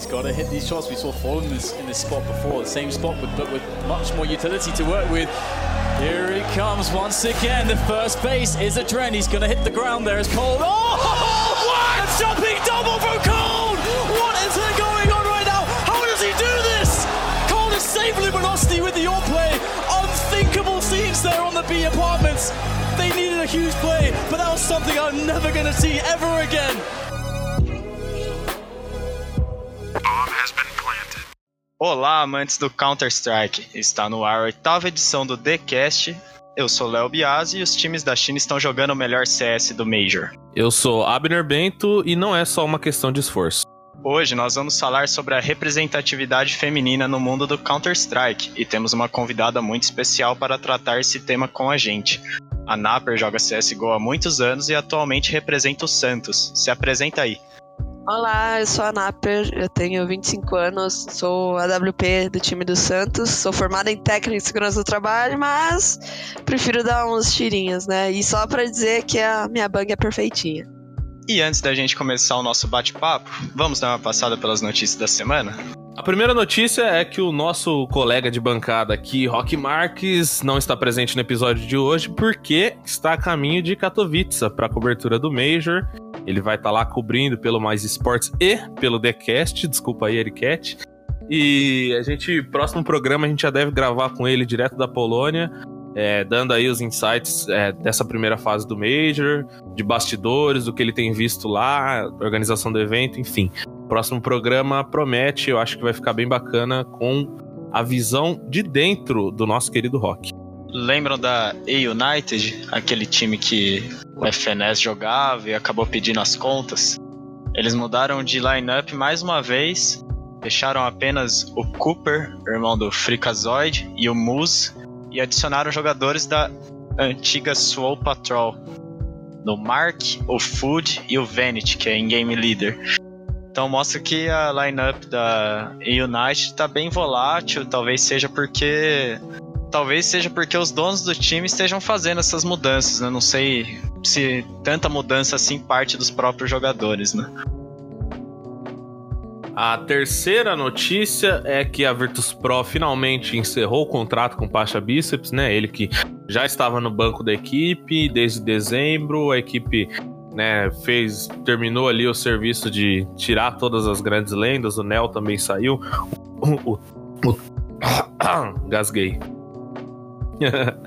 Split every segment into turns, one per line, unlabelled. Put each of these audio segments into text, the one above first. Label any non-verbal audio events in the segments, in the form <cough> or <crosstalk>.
He's got to hit these shots. We saw Fallen in this, in this spot before, the same spot, but, but with much more utility to work with. Here he comes once again. The first base is a trend. He's going to hit the ground there as Cole. Oh, what? A jumping double from Cole! What is going on right now? How does he do this? Cole is save Luminosity with the all play. Unthinkable scenes there on the B apartments. They needed a huge play, but that was something I'm never going to see ever again.
Olá, amantes do Counter-Strike! Está no ar a oitava edição do TheCast. Eu sou Léo Biasi e os times da China estão jogando o melhor CS do Major.
Eu sou Abner Bento e não é só uma questão de esforço.
Hoje nós vamos falar sobre a representatividade feminina no mundo do Counter-Strike e temos uma convidada muito especial para tratar esse tema com a gente. A Naper joga CSGO há muitos anos e atualmente representa o Santos. Se apresenta aí.
Olá, eu sou a Naper, eu tenho 25 anos, sou AWP do time do Santos, sou formada em técnica de segurança do trabalho, mas prefiro dar uns tirinhos, né? E só para dizer que a minha bang é perfeitinha.
E antes da gente começar o nosso bate-papo, vamos dar uma passada pelas notícias da semana?
A primeira notícia é que o nosso colega de bancada aqui, Rock Marques, não está presente no episódio de hoje porque está a caminho de Katowice para a cobertura do Major. Ele vai estar tá lá cobrindo pelo Mais Esportes e pelo TheCast, desculpa aí, Ericat. E a gente, próximo programa, a gente já deve gravar com ele direto da Polônia, é, dando aí os insights é, dessa primeira fase do Major, de bastidores, do que ele tem visto lá, organização do evento, enfim. Próximo programa promete, eu acho que vai ficar bem bacana com a visão de dentro do nosso querido Rock.
Lembram da A-United, aquele time que o FNS jogava e acabou pedindo as contas? Eles mudaram de lineup mais uma vez, deixaram apenas o Cooper, irmão do Freakazoid, e o Moose, e adicionaram jogadores da antiga Swole Patrol, no Mark, o Food e o Vanity, que é in-game leader. Então mostra que a lineup da A-United tá bem volátil, talvez seja porque talvez seja porque os donos do time estejam fazendo essas mudanças, né? Não sei se tanta mudança assim parte dos próprios jogadores, né?
A terceira notícia é que a Virtus Pro finalmente encerrou o contrato com o Pacha Biceps, né? Ele que já estava no banco da equipe desde dezembro, a equipe né, fez, terminou ali o serviço de tirar todas as grandes lendas, o Nel também saiu. O, o, o, <coughs> gasguei. <laughs>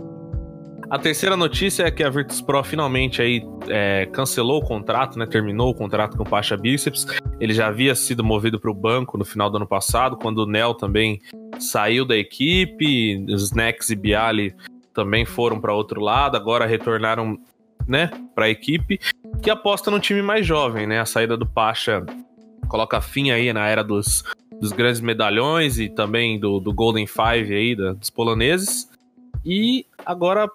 a terceira notícia é que a Virtus Pro finalmente aí é, cancelou o contrato, né? Terminou o contrato com o Pacha Biceps. Ele já havia sido movido para o banco no final do ano passado, quando o Nel também saiu da equipe. Nex e Bialy também foram para outro lado, agora retornaram, né, para a equipe que aposta no time mais jovem, né? A saída do Pacha coloca fim aí na era dos, dos grandes medalhões e também do, do Golden Five aí, da, dos poloneses. E agora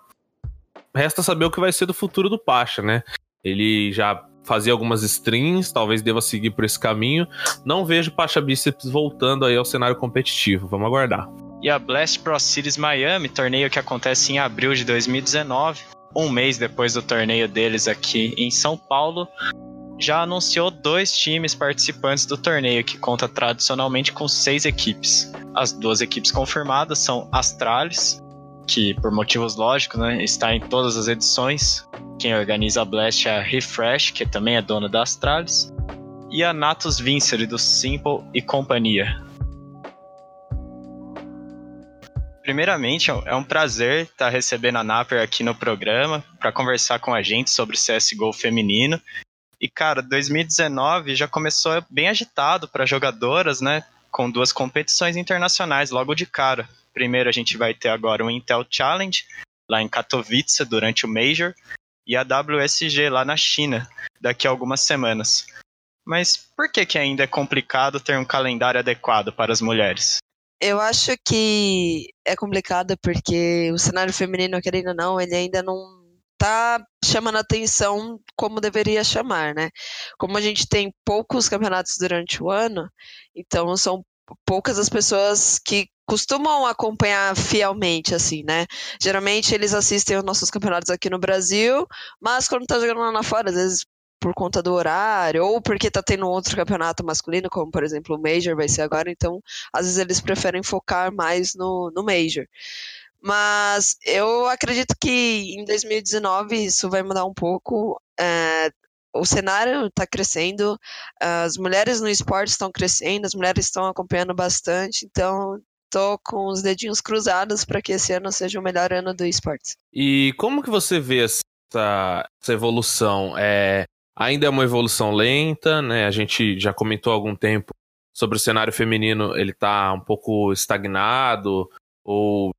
resta saber o que vai ser do futuro do Pacha, né? Ele já fazia algumas strings, talvez deva seguir por esse caminho. Não vejo Pacha Biceps voltando aí ao cenário competitivo. Vamos aguardar.
E a Blast Pro Series Miami, torneio que acontece em abril de 2019, um mês depois do torneio deles aqui em São Paulo, já anunciou dois times participantes do torneio, que conta tradicionalmente com seis equipes. As duas equipes confirmadas são Astralis, que por motivos lógicos né, está em todas as edições. Quem organiza a Blast é a Refresh, que também é dona da Astralis, e a Natus Vincere do Simple e companhia. Primeiramente, é um prazer estar recebendo a Naper aqui no programa para conversar com a gente sobre CSGO feminino. E, cara, 2019 já começou bem agitado para jogadoras, né? Com duas competições internacionais logo de cara. Primeiro, a gente vai ter agora o Intel Challenge, lá em Katowice, durante o Major, e a WSG lá na China, daqui a algumas semanas. Mas por que, que ainda é complicado ter um calendário adequado para as mulheres?
Eu acho que é complicado porque o cenário feminino, querendo ou não, ele ainda não tá chamando atenção como deveria chamar, né? Como a gente tem poucos campeonatos durante o ano, então são poucas as pessoas que costumam acompanhar fielmente, assim, né? Geralmente eles assistem os nossos campeonatos aqui no Brasil, mas quando tá jogando lá na fora, às vezes por conta do horário, ou porque tá tendo outro campeonato masculino, como por exemplo o Major vai ser agora, então às vezes eles preferem focar mais no, no Major. Mas eu acredito que em 2019 isso vai mudar um pouco. É, o cenário está crescendo, as mulheres no esporte estão crescendo, as mulheres estão acompanhando bastante, então tô com os dedinhos cruzados para que esse ano seja o melhor ano do esporte.
E como que você vê essa, essa evolução? É, ainda é uma evolução lenta, né? A gente já comentou há algum tempo sobre o cenário feminino, ele está um pouco estagnado ou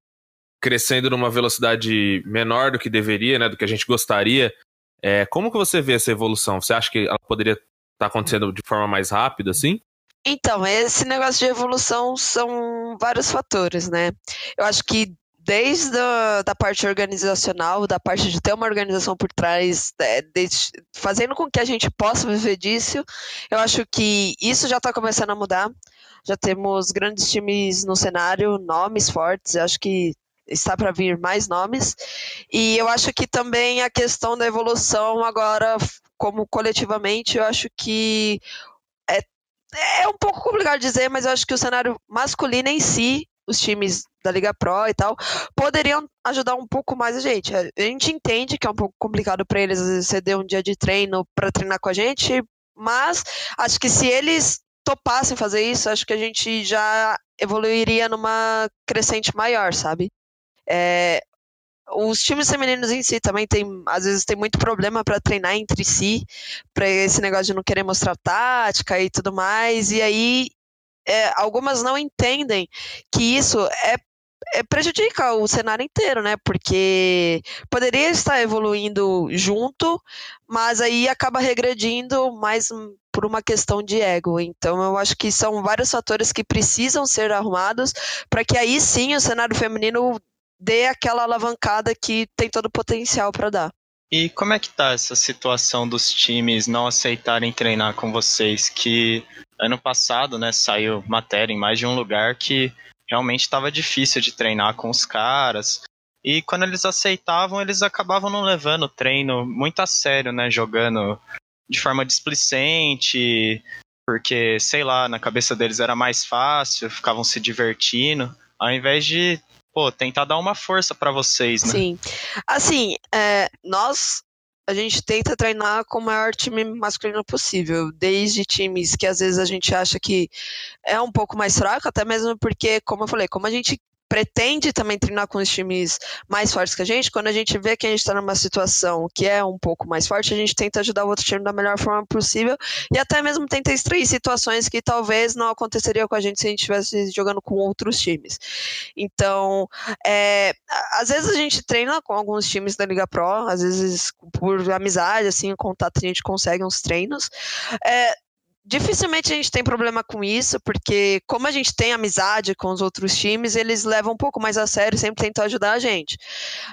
crescendo numa velocidade menor do que deveria, né? Do que a gente gostaria. É, como que você vê essa evolução? Você acha que ela poderia estar tá acontecendo de forma mais rápida, assim?
Então, esse negócio de evolução são vários fatores, né? Eu acho que desde a da parte organizacional, da parte de ter uma organização por trás, é, de, fazendo com que a gente possa viver disso, eu acho que isso já está começando a mudar. Já temos grandes times no cenário, nomes fortes, eu acho que está para vir mais nomes. E eu acho que também a questão da evolução agora, como coletivamente, eu acho que é, é um pouco complicado dizer, mas eu acho que o cenário masculino em si, os times da Liga Pro e tal, poderiam ajudar um pouco mais a gente. A gente entende que é um pouco complicado para eles ceder um dia de treino para treinar com a gente, mas acho que se eles topassem fazer isso, acho que a gente já evoluiria numa crescente maior, sabe? É, os times femininos em si também tem, às vezes tem muito problema para treinar entre si, para esse negócio de não querer mostrar tática e tudo mais, e aí é, algumas não entendem que isso é, é, prejudica o cenário inteiro, né? Porque poderia estar evoluindo junto, mas aí acaba regredindo mais por uma questão de ego. Então, eu acho que são vários fatores que precisam ser arrumados para que aí sim o cenário feminino dê aquela alavancada que tem todo o potencial para dar.
E como é que tá essa situação dos times não aceitarem treinar com vocês? Que ano passado, né, saiu matéria em mais de um lugar que realmente estava difícil de treinar com os caras. E quando eles aceitavam, eles acabavam não levando o treino muito a sério, né, jogando de forma displicente, porque, sei lá, na cabeça deles era mais fácil, ficavam se divertindo, ao invés de pô, tentar dar uma força para vocês, né?
Sim. Assim, é, nós a gente tenta treinar com o maior time masculino possível, desde times que às vezes a gente acha que é um pouco mais fraco, até mesmo porque, como eu falei, como a gente pretende também treinar com os times mais fortes que a gente, quando a gente vê que a gente está numa situação que é um pouco mais forte, a gente tenta ajudar o outro time da melhor forma possível e até mesmo tenta extrair situações que talvez não aconteceriam com a gente se a gente estivesse jogando com outros times. Então, é, às vezes a gente treina com alguns times da Liga Pro, às vezes por amizade, assim, contato a gente consegue uns treinos. É, dificilmente a gente tem problema com isso, porque como a gente tem amizade com os outros times, eles levam um pouco mais a sério, sempre tentam ajudar a gente.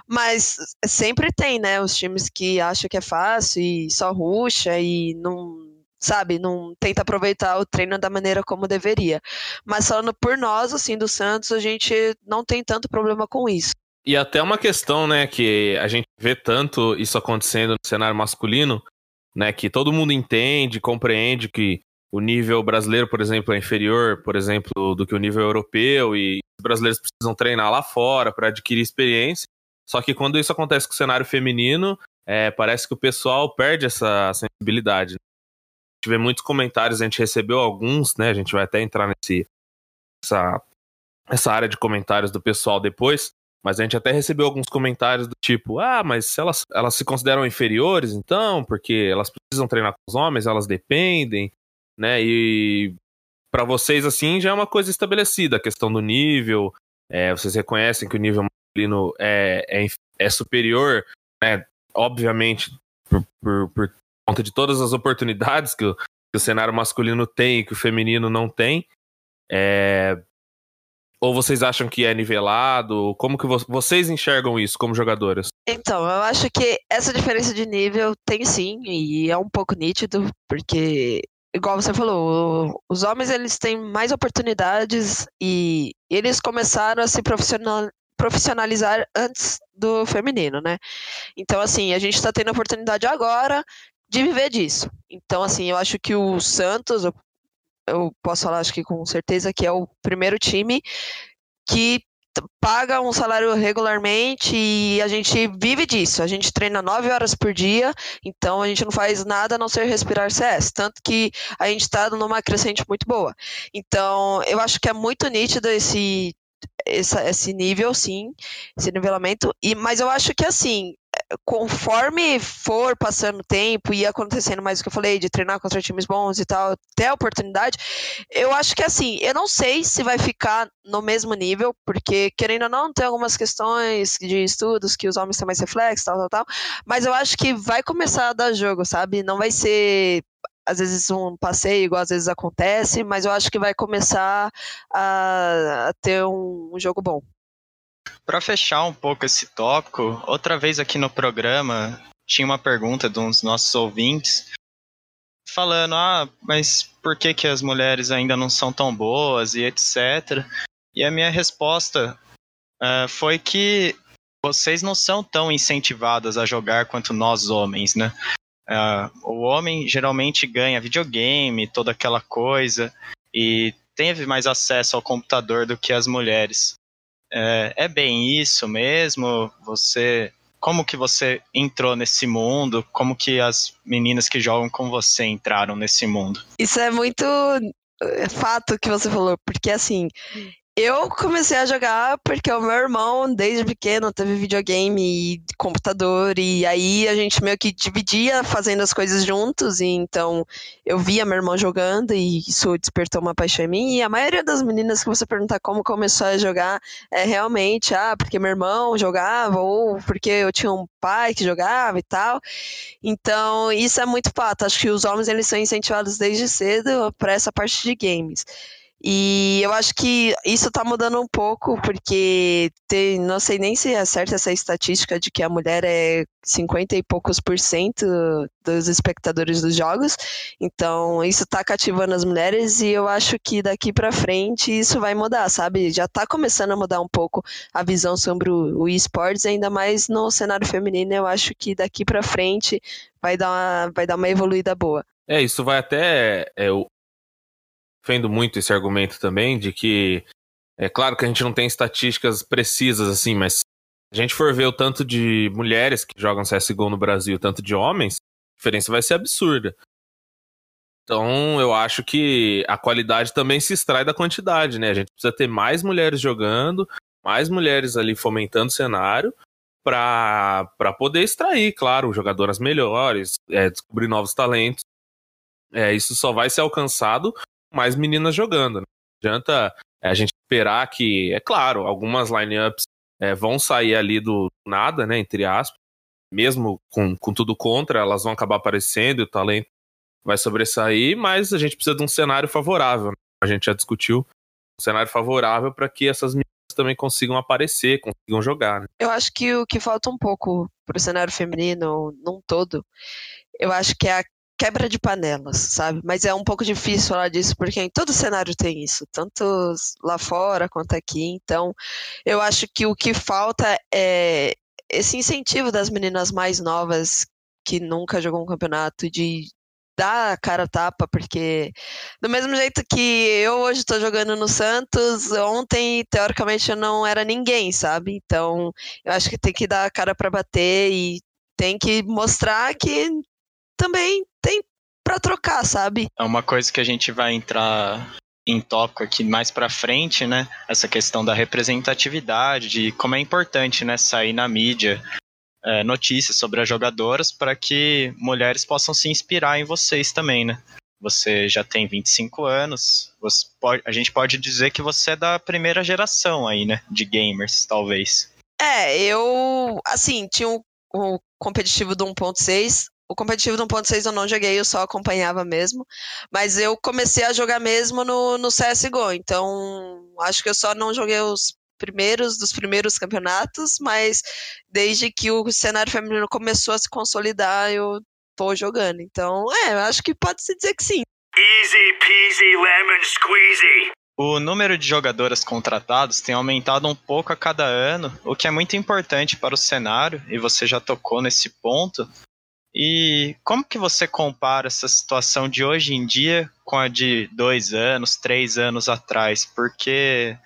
Mas sempre tem, né, os times que acham que é fácil e só ruxa e não sabe, não tenta aproveitar o treino da maneira como deveria. Mas falando por nós, assim, do Santos, a gente não tem tanto problema com isso.
E até uma questão, né, que a gente vê tanto isso acontecendo no cenário masculino, né, que todo mundo entende, compreende que o nível brasileiro, por exemplo, é inferior, por exemplo, do que o nível europeu e os brasileiros precisam treinar lá fora para adquirir experiência. Só que quando isso acontece com o cenário feminino, é, parece que o pessoal perde essa sensibilidade. A gente vê muitos comentários, a gente recebeu alguns, né? A gente vai até entrar nesse, essa, essa área de comentários do pessoal depois, mas a gente até recebeu alguns comentários do tipo: ah, mas elas, elas se consideram inferiores, então, porque elas precisam treinar com os homens, elas dependem, né? E para vocês, assim, já é uma coisa estabelecida a questão do nível. É, vocês reconhecem que o nível masculino é, é, é superior, né? Obviamente, por, por, por, conta de todas as oportunidades que o, que o cenário masculino tem e que o feminino não tem. É, ou vocês acham que é nivelado? Como que vo vocês enxergam isso como jogadoras?
Então, eu acho que essa diferença de nível tem sim, e é um pouco nítido, porque igual você falou, os homens eles têm mais oportunidades e eles começaram a se profissional, profissionalizar antes do feminino, né? Então, assim, a gente está tendo oportunidade agora, de viver disso. Então, assim, eu acho que o Santos, eu posso falar, acho que com certeza, que é o primeiro time que paga um salário regularmente e a gente vive disso. A gente treina nove horas por dia, então a gente não faz nada a não ser respirar CS. Tanto que a gente está numa crescente muito boa. Então, eu acho que é muito nítido esse, esse, esse nível, sim, esse nivelamento. E, mas eu acho que assim, conforme for passando o tempo e acontecendo mais o que eu falei, de treinar contra times bons e tal, ter a oportunidade, eu acho que assim, eu não sei se vai ficar no mesmo nível, porque querendo ou não, tem algumas questões de estudos que os homens têm mais reflexo, tal, tal, tal, mas eu acho que vai começar a dar jogo, sabe? Não vai ser às vezes um passeio, igual às vezes acontece, mas eu acho que vai começar a, a ter um, um jogo bom.
Para fechar um pouco esse tópico, outra vez aqui no programa tinha uma pergunta de uns nossos ouvintes falando: ah, mas por que, que as mulheres ainda não são tão boas e etc. E a minha resposta uh, foi que vocês não são tão incentivadas a jogar quanto nós homens, né? Uh, o homem geralmente ganha videogame, toda aquela coisa, e teve mais acesso ao computador do que as mulheres. É, é bem isso mesmo? Você como que você entrou nesse mundo? Como que as meninas que jogam com você entraram nesse mundo?
Isso é muito é, fato que você falou, porque assim, eu comecei a jogar porque o meu irmão, desde pequeno, teve videogame e computador, e aí a gente meio que dividia fazendo as coisas juntos, e então eu via meu irmão jogando, e isso despertou uma paixão em mim. E a maioria das meninas que você perguntar como começou a jogar é realmente, ah, porque meu irmão jogava, ou porque eu tinha um pai que jogava e tal. Então, isso é muito fato. Acho que os homens eles são incentivados desde cedo para essa parte de games. E eu acho que isso está mudando um pouco, porque tem, não sei nem se é certa essa estatística de que a mulher é 50 e poucos por cento dos espectadores dos jogos. Então, isso está cativando as mulheres e eu acho que daqui para frente isso vai mudar, sabe? Já está começando a mudar um pouco a visão sobre o, esportes, ainda mais no cenário feminino. Eu acho que daqui para frente vai dar, uma, vai dar uma evoluída boa.
É, isso vai até. É, defendo muito esse argumento também de que é claro que a gente não tem estatísticas precisas assim, mas se a gente for ver o tanto de mulheres que jogam CSGO no Brasil, tanto de homens, a diferença vai ser absurda. Então, eu acho que a qualidade também se extrai da quantidade, né? A gente precisa ter mais mulheres jogando, mais mulheres ali fomentando o cenário para poder extrair, claro, jogadoras melhores, é, descobrir novos talentos. É, isso só vai ser alcançado mais meninas jogando. Né? Não adianta é, a gente esperar que, é claro, algumas lineups é, vão sair ali do nada, né, entre aspas, mesmo com, com tudo contra, elas vão acabar aparecendo e o talento vai sobressair, mas a gente precisa de um cenário favorável. Né? A gente já discutiu um cenário favorável para que essas meninas também consigam aparecer, consigam jogar. Né?
Eu acho que o que falta um pouco para o cenário feminino num todo, eu acho que é a quebra de panelas, sabe? Mas é um pouco difícil falar disso porque em todo cenário tem isso, tanto lá fora quanto aqui. Então, eu acho que o que falta é esse incentivo das meninas mais novas que nunca jogou um campeonato de dar a cara tapa, porque do mesmo jeito que eu hoje estou jogando no Santos, ontem teoricamente eu não era ninguém, sabe? Então, eu acho que tem que dar a cara para bater e tem que mostrar que também tem para trocar, sabe?
É uma coisa que a gente vai entrar em tópico aqui mais para frente, né? Essa questão da representatividade, de como é importante, né, sair na mídia é, notícias sobre as jogadoras para que mulheres possam se inspirar em vocês também, né? Você já tem 25 anos, pode, a gente pode dizer que você é da primeira geração aí, né? De gamers, talvez.
É, eu, assim, tinha o, o competitivo do 1.6, o competitivo do 1.6 eu não joguei, eu só acompanhava mesmo. Mas eu comecei a jogar mesmo no, no CSGO. Então, acho que eu só não joguei os primeiros dos primeiros campeonatos, mas desde que o cenário feminino começou a se consolidar, eu tô jogando. Então, é, acho que pode se dizer que sim. Easy peasy lemon
squeezy. O número de jogadoras contratados tem aumentado um pouco a cada ano, o que é muito importante para o cenário, e você já tocou nesse ponto, E como que você compara essa situação de hoje em dia com a de dois anos, três anos atrás? Porque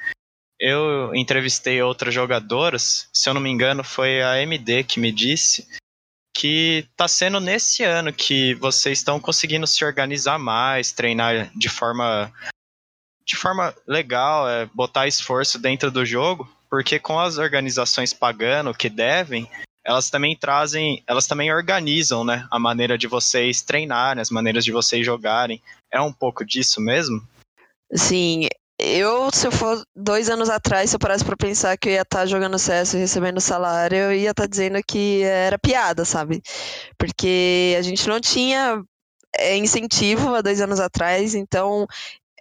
eu entrevistei outras jogadoras, se eu não me engano, foi a MD que me disse que está sendo nesse ano que vocês estão conseguindo se organizar mais, treinar de forma de forma legal, é, botar esforço dentro do jogo, porque com as organizações pagando o que devem, elas também trazem, elas também organizam, né, a maneira de vocês treinarem, as maneiras de vocês jogarem. É um pouco disso mesmo?
Sim, eu, se eu for dois anos atrás, se eu parasse pra pensar que eu ia estar tá jogando CS e recebendo salário, eu ia estar tá dizendo que era piada, sabe? Porque a gente não tinha é, incentivo há dois anos atrás, então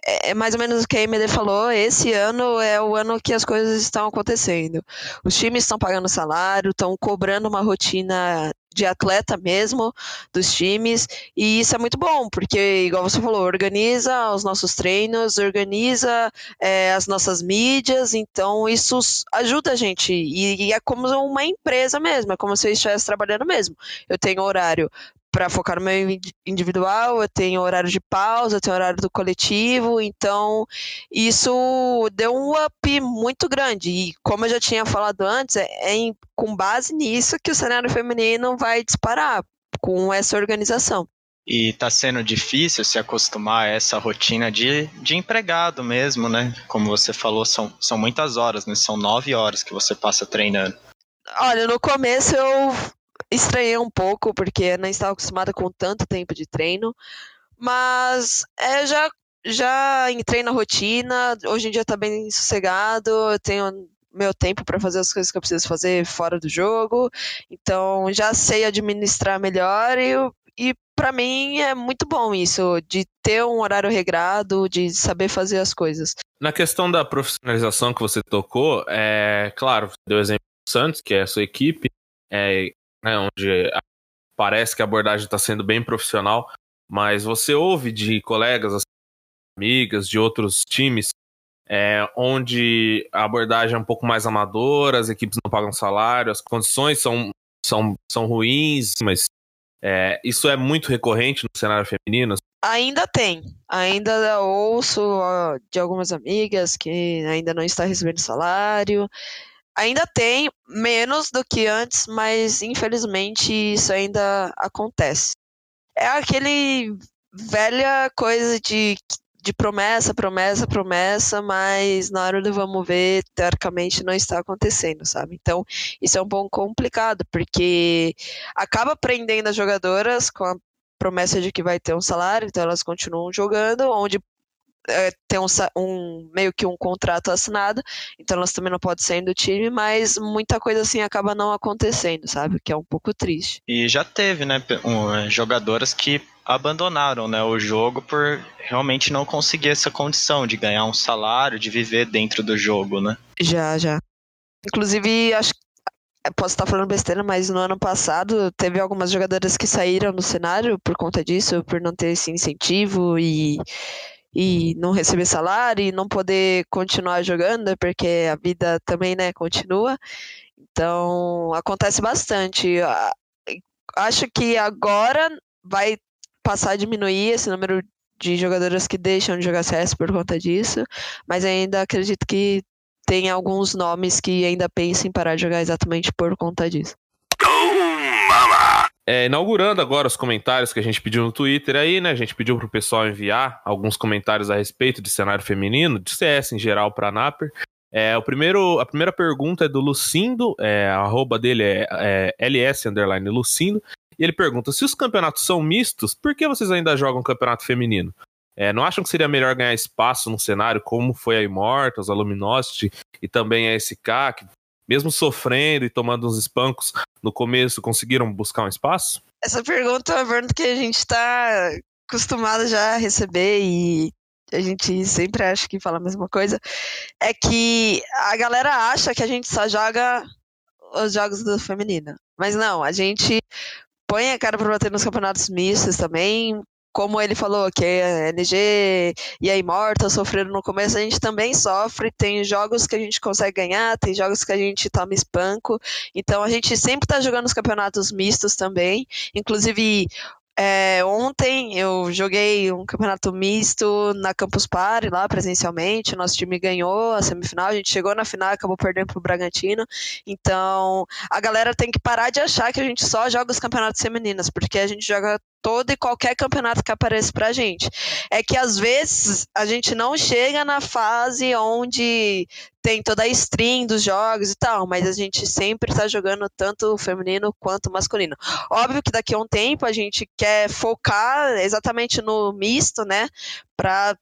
é, é mais ou menos o que a MD falou. Esse ano é o ano que as coisas estão acontecendo. Os times estão pagando salário, estão cobrando uma rotina de atleta mesmo dos times e isso é muito bom porque igual você falou organiza os nossos treinos organiza é, as nossas mídias então isso ajuda a gente e, e, é como uma empresa mesmo é como se eu estivesse trabalhando mesmo eu tenho horário para focar no meu individual, eu tenho horário de pausa, eu tenho horário do coletivo, então isso deu um up muito grande. E como eu já tinha falado antes, é, é em, com base nisso que o cenário feminino vai disparar com essa organização.
E está sendo difícil se acostumar a essa rotina de, de empregado mesmo, né? Como você falou, são, são muitas horas, né? São nove horas que você passa treinando.
Olha, no começo eu estranhei um pouco, porque não estava acostumada com tanto tempo de treino, mas é, já, já entrei na rotina, hoje em dia está bem sossegado, eu tenho meu tempo para fazer as coisas que eu preciso fazer fora do jogo, então já sei administrar melhor e, e para mim é muito bom isso, de ter um horário regrado, de saber fazer as coisas.
Na questão da profissionalização que você tocou, é claro, deu exemplo do Santos, que é a sua equipe, é, né, onde parece que a abordagem está sendo bem profissional, mas você ouve de colegas, amigas, de outros times, é, onde a abordagem é um pouco mais amadora, as equipes não pagam salário, as condições são, são, são ruins, mas é, isso é muito recorrente no cenário feminino?
Ainda tem. Ainda ouço de algumas amigas que ainda não está recebendo salário. Ainda tem, menos do que antes, mas infelizmente isso ainda acontece. É aquele velha coisa de, de promessa, promessa, promessa, mas na hora do vamos ver, teoricamente não está acontecendo, sabe? Então, isso é um pouco complicado, porque acaba prendendo as jogadoras com a promessa de que vai ter um salário, então elas continuam jogando, onde é, tem um, um, meio que um contrato assinado, então elas também não podem sair do time, mas muita coisa assim acaba não acontecendo, sabe? Que é um pouco triste.
E já teve, né, um, é, jogadoras que abandonaram né, o jogo por realmente não conseguir essa condição de ganhar um salário, de viver dentro do jogo, né?
Já, já. Inclusive, acho posso estar falando besteira, mas no ano passado teve algumas jogadoras que saíram do cenário por conta disso, por não ter esse incentivo e e não receber salário e não poder continuar jogando, porque a vida também, né, continua. Então, acontece bastante. Acho que agora vai passar a diminuir esse número de jogadoras que deixam de jogar CS por conta disso, mas ainda acredito que tem alguns nomes que ainda pensam em parar de jogar exatamente por conta disso.
É, inaugurando agora os comentários que a gente pediu no Twitter aí, né? A gente pediu pro pessoal enviar alguns comentários a respeito de cenário feminino, de CS em geral para Naper. É, o primeiro, a primeira pergunta é do Lucindo, é, a arroba dele é, é ls underline Lucindo, e ele pergunta: se os campeonatos são mistos, por que vocês ainda jogam campeonato feminino? É, não acham que seria melhor ganhar espaço no cenário, como foi a Immortals, a Luminosity e também a SK, que mesmo sofrendo e tomando uns espancos no começo, conseguiram buscar um espaço?
Essa pergunta é uma que a gente está acostumado já a receber e a gente sempre acha que fala a mesma coisa. É que a galera acha que a gente só joga os jogos do feminino. Mas não, a gente põe a cara para bater nos campeonatos mistos também. Como ele falou, que a NG e a Immortal sofreram no começo, a gente também sofre. Tem jogos que a gente consegue ganhar, tem jogos que a gente toma espanco. Então a gente sempre está jogando os campeonatos mistos também. Inclusive, é, ontem eu joguei um campeonato misto na Campus Party, lá presencialmente. Nosso time ganhou a semifinal, a gente chegou na final e acabou perdendo pro Bragantino. Então, a galera tem que parar de achar que a gente só joga os campeonatos femininos, porque a gente joga todo e qualquer campeonato que apareça pra gente. É que às vezes a gente não chega na fase onde tem toda a stream dos jogos e tal, mas a gente sempre tá jogando tanto feminino quanto masculino. Óbvio que daqui a um tempo a gente quer focar exatamente no misto, né, pra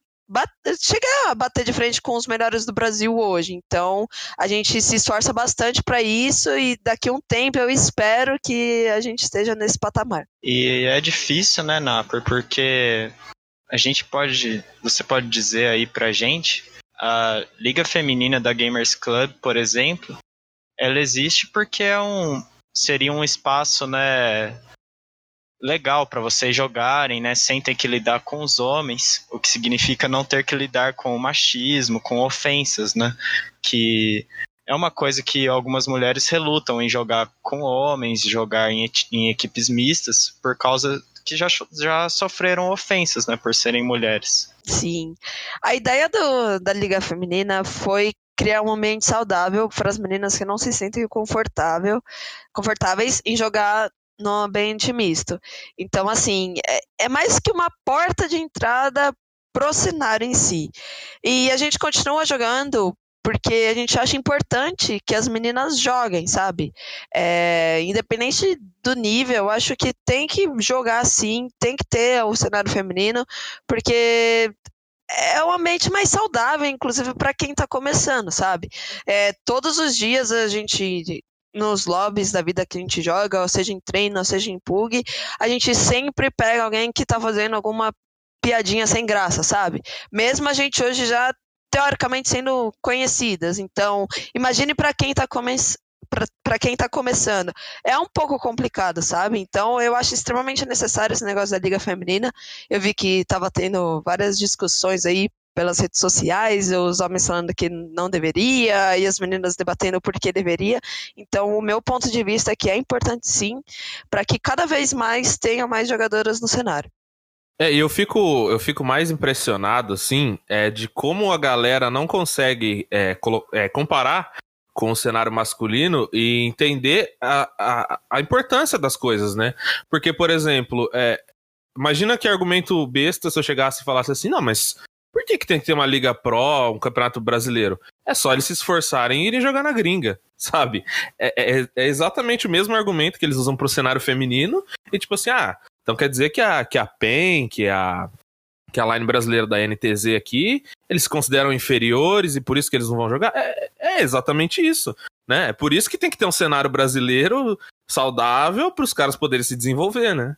chegar a bater de frente com os melhores do Brasil hoje. Então, a gente se esforça bastante para isso e daqui a um tempo eu espero que a gente esteja nesse patamar.
E é difícil, né, Napper, porque a gente pode, você pode dizer aí pra gente, a Liga Feminina da Gamers Club, por exemplo, ela existe porque é um seria um espaço, né, legal para vocês jogarem, né, sem ter que lidar com os homens, o que significa não ter que lidar com o machismo, com ofensas, né, que é uma coisa que algumas mulheres relutam em jogar com homens, jogar em, em equipes mistas, por causa que já, já sofreram ofensas, né, por serem mulheres.
Sim. A ideia do, da Liga Feminina foi criar um ambiente saudável para as meninas que não se sentem confortável, confortáveis em jogar no ambiente misto. Então, assim, é, é mais que uma porta de entrada pro cenário em si. E a gente continua jogando porque a gente acha importante que as meninas joguem, sabe? É, independente do nível, acho que tem que jogar sim, tem que ter o cenário feminino, porque é um ambiente mais saudável, inclusive para quem está começando, sabe? É, todos os dias a gente nos lobbies da vida que a gente joga, ou seja em treino, ou seja em pug, a gente sempre pega alguém que tá fazendo alguma piadinha sem graça, sabe? Mesmo a gente hoje já teoricamente sendo conhecidas. Então, imagine para quem tá começando para quem está começando. É um pouco complicado, sabe? Então, eu acho extremamente necessário esse negócio da Liga Feminina. Eu vi que estava tendo várias discussões aí pelas redes sociais, os homens falando que não deveria e as meninas debatendo por que deveria. Então, o meu ponto de vista é que é importante sim, para que cada vez mais tenha mais jogadoras no cenário.
É, e eu fico, eu fico mais impressionado, assim, é, de como a galera não consegue é, é, comparar com o cenário masculino e entender a, a, a, importância das coisas, né? Porque, por exemplo, é, imagina que argumento besta se eu chegasse e falasse assim, não, mas por que, que tem que ter uma Liga Pro, um campeonato brasileiro? É só eles se esforçarem e irem jogar na gringa, <laughs> sabe? É, é, é exatamente o mesmo argumento que eles usam pro cenário feminino. E tipo assim, ah, então quer dizer que a, que a PEN, que a, que a line brasileira da NTZ aqui, eles se consideram inferiores e por isso que eles não vão jogar? É, é exatamente isso. Né? É por isso que tem que ter um cenário brasileiro saudável para os caras poderem se desenvolver, né?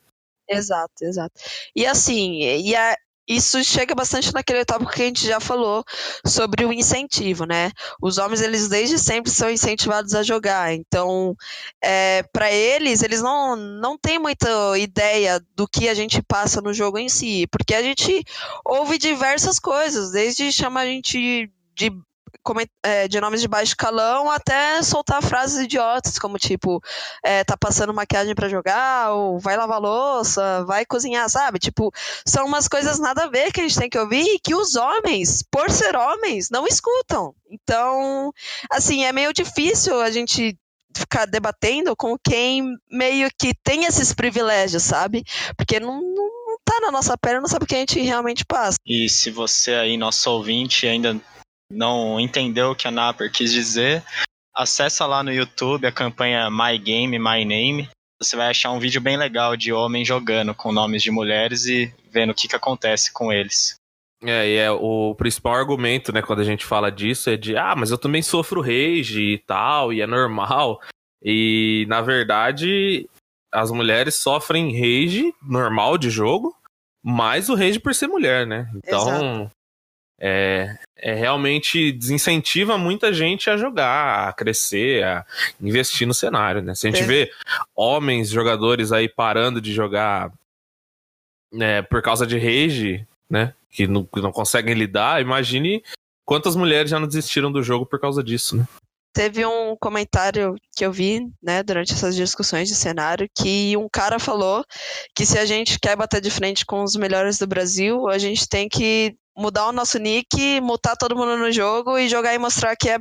Exato, exato. E assim, e a, isso chega bastante naquele tópico que a gente já falou sobre o incentivo, né? Os homens, eles desde sempre são incentivados a jogar. Então, é, para eles, eles não, não têm muita ideia do que a gente passa no jogo em si, porque a gente ouve diversas coisas, desde chamar a gente de de nomes de baixo calão até soltar frases idiotas, como tipo, é, tá passando maquiagem para jogar, ou vai lavar louça, vai cozinhar, sabe? Tipo, são umas coisas nada a ver que a gente tem que ouvir e que os homens, por ser homens, não escutam. Então, assim, é meio difícil a gente ficar debatendo com quem meio que tem esses privilégios, sabe? Porque não, não tá na nossa pele, não sabe o que a gente realmente passa.
E se você aí, nosso ouvinte, ainda não entendeu o que a Napper quis dizer, acessa lá no YouTube a campanha My Game, My Name. Você vai achar um vídeo bem legal de homens jogando com nomes de mulheres e vendo o que, que acontece com eles.
É, e é o principal argumento, né, quando a gente fala disso é de, ah, mas eu também sofro rage e tal, e é normal. E, na verdade, as mulheres sofrem rage normal de jogo, mais o rage por ser mulher, né? Então, Exato é, é, realmente desincentiva muita gente a jogar, a crescer, a investir no cenário, né? Se a gente é. vê homens jogadores aí parando de jogar é, por causa de rage, né? Que não, que não conseguem lidar, imagine quantas mulheres já não desistiram do jogo por causa disso, né?
Teve um comentário que eu vi, né, durante essas discussões de cenário, que um cara falou que se a gente quer bater de frente com os melhores do Brasil, a gente tem que mudar o nosso nick, mutar todo mundo no jogo e jogar e mostrar que é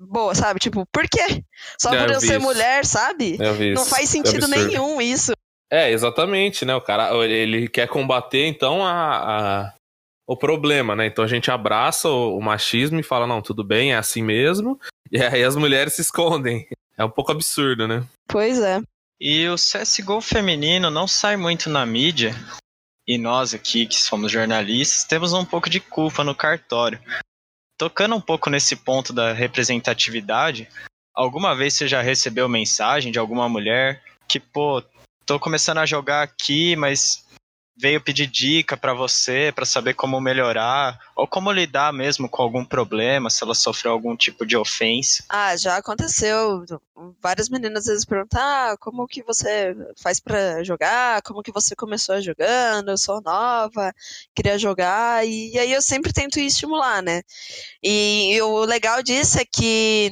boa, sabe? Tipo, por quê? Só
É,
por
eu
eu ser
isso.
mulher, sabe? Não faz sentido
Absurdo.
nenhum isso.
É, exatamente, né? O cara, ele quer combater, então, a, a- o problema, né? Então a gente abraça o, o machismo e fala, não, tudo bem, é assim mesmo. <laughs> E aí as mulheres se escondem. É um pouco absurdo, né?
Pois é.
E o CSGO feminino não sai muito na mídia. E nós aqui, que somos jornalistas, temos um pouco de culpa no cartório. Tocando um pouco nesse ponto da representatividade, alguma vez você já recebeu mensagem de alguma mulher que, pô, tô começando a jogar aqui, mas veio pedir dica pra você, pra saber como melhorar, ou como lidar mesmo com algum problema, se ela sofreu algum tipo de ofensa.
Ah, já aconteceu. Várias meninas às vezes perguntam: ah, como que você faz pra jogar? Como que você começou jogando? Eu sou nova, queria jogar. E, aí eu sempre tento estimular, né? E, o legal disso é que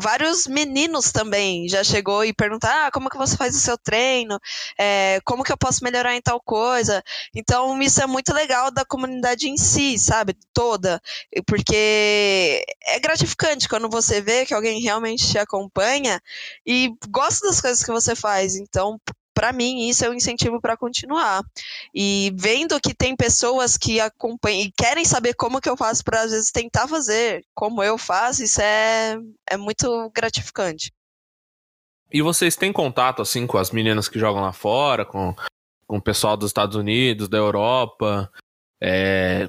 vários meninos também já chegou e perguntar ah, como que você faz o seu treino, é, como que eu posso melhorar em tal coisa. Então isso é muito legal da comunidade em si, sabe, toda, porque é gratificante quando você vê que alguém realmente te acompanha e gosta das coisas que você faz. Então para mim, isso é um incentivo para continuar. E vendo que tem pessoas que acompanham e querem saber como que eu faço para às vezes tentar fazer como eu faço, isso é, é muito gratificante.
E vocês têm contato, assim, com as meninas que jogam lá fora, com, com o pessoal dos Estados Unidos, da Europa, é,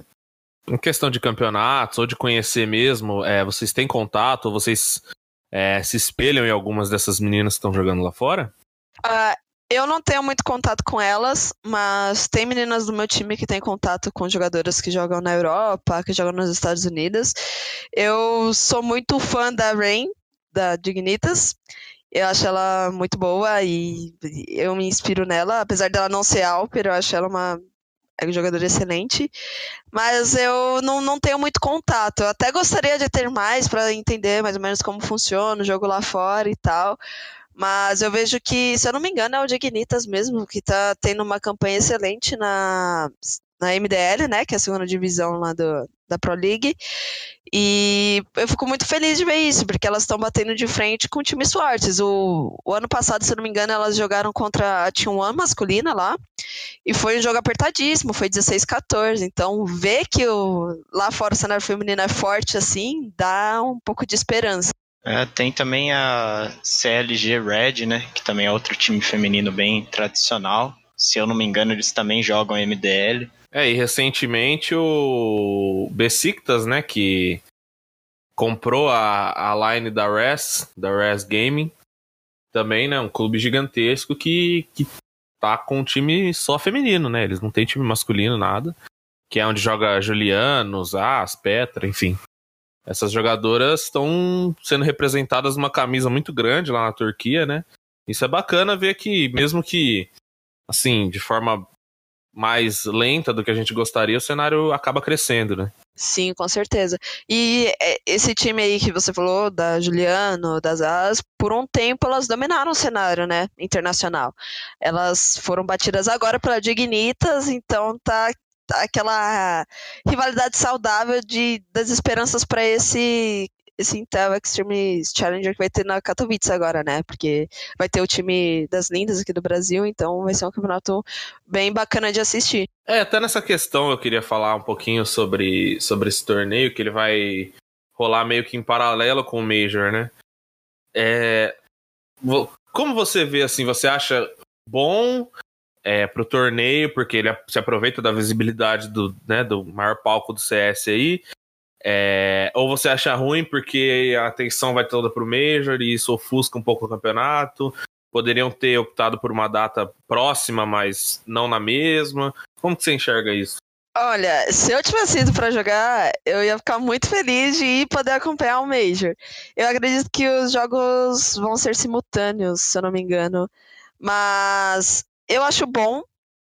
em questão de campeonatos ou de conhecer mesmo, é, vocês têm contato ou vocês é, se espelham em algumas dessas meninas que estão jogando lá fora?
Uh, eu não tenho muito contato com elas, mas tem meninas do meu time que têm contato com jogadoras que jogam na Europa, que jogam nos Estados Unidos. Eu sou muito fã da Rain, da Dignitas. Eu acho ela muito boa e eu me inspiro nela, apesar dela não ser Alper, eu acho ela uma jogadora excelente. Mas eu não, não tenho muito contato. Eu até gostaria de ter mais para entender mais ou menos como funciona o jogo lá fora e tal. Mas eu vejo que, se eu não me engano, é o Dignitas mesmo, que tá tendo uma campanha excelente na, na MDL, né? Que é a segunda divisão lá do, da Pro League. E eu fico muito feliz de ver isso, porque elas estão batendo de frente com times fortes. O, o ano passado, se eu não me engano, elas jogaram contra a Team One masculina lá. E foi um jogo apertadíssimo, foi 16-14. Então, ver que o, lá fora o cenário feminino é forte assim, dá um pouco de esperança.
É, tem também a CLG Red, né? Que também é outro time feminino bem tradicional. Se eu não me engano, eles também jogam MDL.
É, e recentemente o Besiktas, né, que comprou a, a line da Res, da Res Gaming, também, né, um clube gigantesco que, que tá com um time só feminino, né, eles não tem time masculino, nada, que é onde joga Juliano, Zaz, Petra, enfim. Essas jogadoras estão sendo representadas numa camisa muito grande lá na Turquia, né, isso é bacana ver que, mesmo que, assim, de forma mais lenta do que a gente gostaria, o cenário acaba crescendo, né?
Sim, com certeza. E esse time aí que você falou, da Juliano, das As, por um tempo elas dominaram o cenário, né, internacional. Elas foram batidas agora pela Dignitas, então tá aquela rivalidade saudável de das esperanças para esse esse Intel Extreme Challenger que vai ter na Katowice agora, né? Porque vai ter o time das lindas aqui do Brasil, então vai ser um campeonato bem bacana de assistir.
É, até nessa questão eu queria falar um pouquinho sobre, sobre esse torneio, que ele vai rolar meio que em paralelo com o Major, né? É, como você vê, assim, você acha bom é, pro torneio, porque ele se aproveita da visibilidade do, né, do maior palco do CS aí, é, ou você acha ruim porque a atenção vai toda pro Major e isso ofusca um pouco o campeonato? Poderiam ter optado por uma data próxima, mas não na mesma. Como que você enxerga isso?
Olha, se eu tivesse ido para jogar, eu ia ficar muito feliz de ir poder acompanhar o Major. Eu acredito que os jogos vão ser simultâneos, se eu não me engano. Mas eu acho bom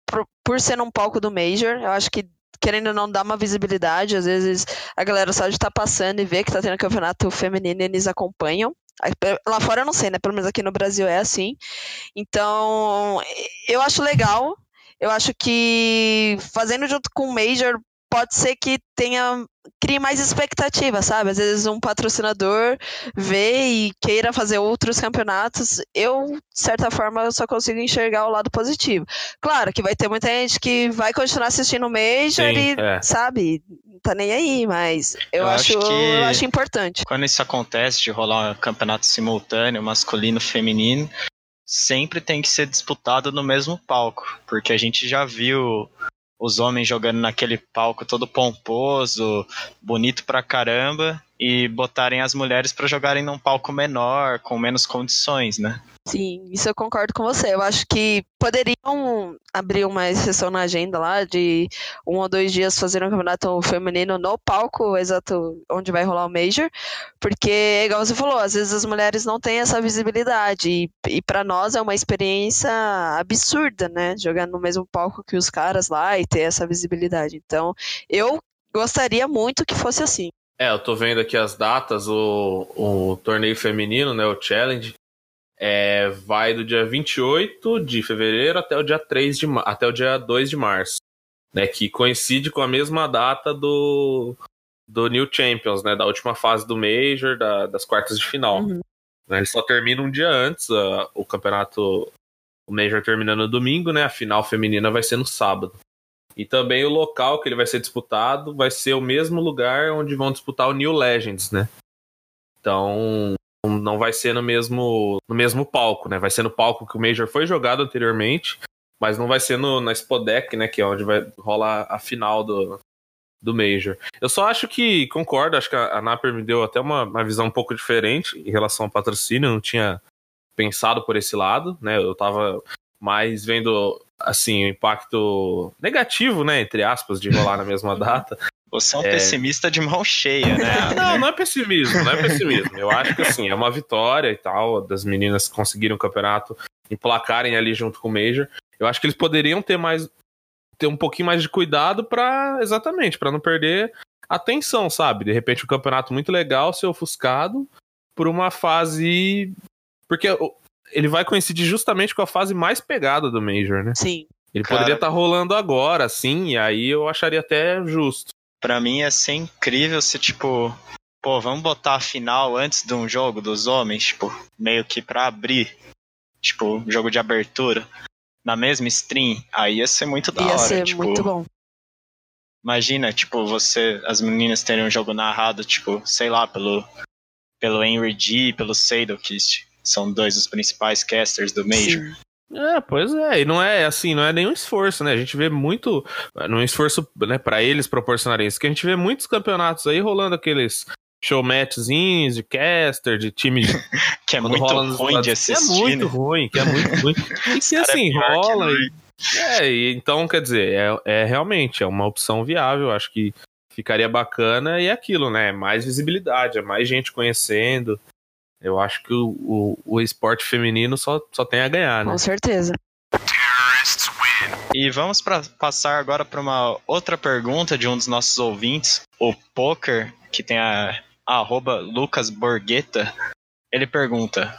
por, por ser num palco do Major. Eu acho que querendo ou não dar uma visibilidade, às vezes a galera só de estar tá passando e ver que tá tendo campeonato feminino e eles acompanham. Lá fora eu não sei, né? Pelo menos aqui no Brasil é assim. Então, eu acho legal. Eu acho que fazendo junto com o Major pode ser que tenha crie mais expectativa, sabe? Às vezes um patrocinador vê e queira fazer outros campeonatos. Eu, de certa forma, só consigo enxergar o lado positivo. Claro que vai ter muita gente que vai continuar assistindo o Major Sim, e, é. sabe, não tá nem aí, mas eu, eu acho, acho eu acho importante.
Quando isso acontece de rolar um campeonato simultâneo, masculino, feminino, sempre tem que ser disputado no mesmo palco, porque a gente já viu os homens jogando naquele palco todo pomposo, bonito pra caramba, e botarem as mulheres para jogarem num palco menor, com menos condições, né?
Sim, isso eu concordo com você. Eu acho que poderiam abrir uma exceção na agenda lá de um ou dois dias fazer um campeonato feminino no palco exato onde vai rolar o Major, porque, igual você falou, às vezes as mulheres não têm essa visibilidade e, e para nós é uma experiência absurda, né? Jogar no mesmo palco que os caras lá e ter essa visibilidade. Então, eu gostaria muito que fosse assim.
É, eu tô vendo aqui as datas, o, o torneio feminino, né, o Challenge, é, vai do dia 28 de fevereiro até o dia 3 de até o dia 2 de março, né, que coincide com a mesma data do do New Champions, né, da última fase do Major, da, das quartas de final. Uhum. Né, ele só termina um dia antes, uh, o campeonato o Major termina no domingo, né, a final feminina vai ser no sábado. E também o local que ele vai ser disputado vai ser o mesmo lugar onde vão disputar o New Legends, né? Então, não vai ser no mesmo, no mesmo palco, né? Vai ser no palco que o Major foi jogado anteriormente, mas não vai ser no, na Spodek, né? Que é onde vai rolar a final do, do Major. Eu só acho que, concordo, acho que a, a Naper me deu até uma, uma visão um pouco diferente em relação ao patrocínio, eu não tinha pensado por esse lado, né? Eu tava mais vendo, assim, o impacto negativo, né? Entre aspas, de rolar na mesma data.
Você é um é... pessimista de mão cheia, né? <laughs>
não, não é pessimismo, não é pessimismo. Eu acho que assim, é uma vitória e tal, das meninas que conseguiram o campeonato, emplacarem ali junto com o Major. Eu acho que eles poderiam ter mais ter um pouquinho mais de cuidado para exatamente, para não perder atenção, sabe? De repente um campeonato muito legal ser ofuscado por uma fase porque ele vai coincidir justamente com a fase mais pegada do Major, né?
Sim.
Ele Cara... poderia estar tá rolando agora, sim, e aí eu acharia até justo
para mim ia ser incrível se, tipo, pô, vamos botar a final antes de um jogo dos homens, tipo, meio que pra abrir, tipo, jogo de abertura, na mesma stream, aí ia ser muito da
ia
hora.
Ia ser
tipo,
muito bom.
Imagina, tipo, você, as meninas terem um jogo narrado, tipo, sei lá, pelo, pelo Henry G, pelo Seidel, que são dois dos principais casters do Major. Sim.
É, pois é, e não é assim, não é nenhum esforço, né? A gente vê muito, não é esforço, né, para eles proporcionarem isso, que a gente vê muitos campeonatos aí rolando aqueles showmatchzinhos de caster, de time <laughs>
que é muito ruim de assistir.
Que é muito
né?
ruim, que é muito ruim. <laughs> E que assim, é rola. E, é, e, então, quer dizer, é, é realmente é uma opção viável, acho que ficaria bacana e é aquilo, né? Mais visibilidade, é mais gente conhecendo. Eu acho que o, o, o esporte feminino só, só tem a ganhar, né?
Com certeza.
E vamos pra, passar agora para uma outra pergunta de um dos nossos ouvintes, o Poker, que tem a, a arroba Lucas Borgueta. Ele pergunta: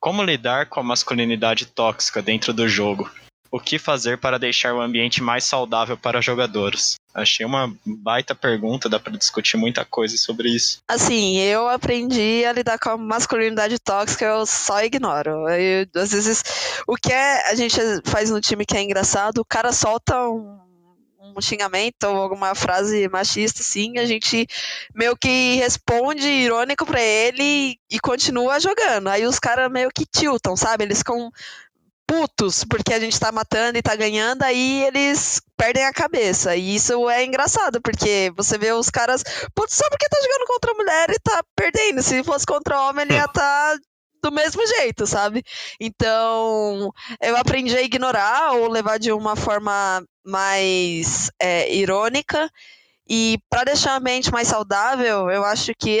Como lidar com a masculinidade tóxica dentro do jogo? O que fazer para deixar o ambiente mais saudável para jogadores? Achei uma baita pergunta, dá para discutir muita coisa sobre isso.
Assim, eu aprendi a lidar com a masculinidade tóxica, eu só ignoro. Eu, às vezes, o que é, a gente faz no time que é engraçado, o cara solta um um xingamento ou alguma frase machista, assim, a gente meio que responde irônico para ele e continua jogando. Aí os caras meio que tiltam, sabe? Eles ficam putos porque a gente tá matando e tá ganhando, aí eles perdem a cabeça. E isso é engraçado, porque você vê os caras, putz, só porque tá jogando contra a mulher e tá perdendo. Se fosse contra o homem, ele ia tá do mesmo jeito, sabe? Então, eu aprendi a ignorar ou levar de uma forma mais é, irônica. E para deixar a mente mais saudável, eu acho que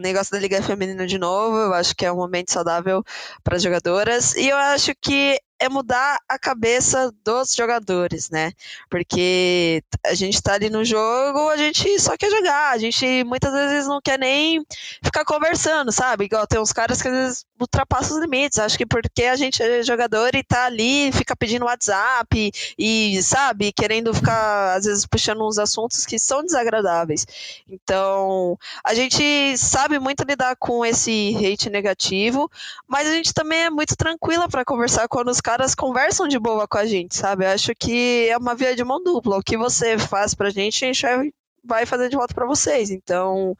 negócio da Liga Feminina de novo, eu acho que é um momento saudável para as jogadoras. E eu acho que é mudar a cabeça dos jogadores, né? Porque a gente tá ali no jogo, a gente só quer jogar, a gente muitas vezes não quer nem ficar conversando, sabe? Igual tem uns caras que às vezes ultrapassam os limites, acho que porque a gente é jogador e tá ali, fica pedindo WhatsApp e, sabe, querendo ficar às vezes puxando uns assuntos que são desagradáveis. Então, a gente sabe muito lidar com esse hate negativo, mas a gente também é muito tranquila para conversar quando os caras conversam de boa com a gente, sabe? Eu acho que é uma via de mão dupla. O que você faz pra gente, a gente vai fazer de volta para vocês. Então,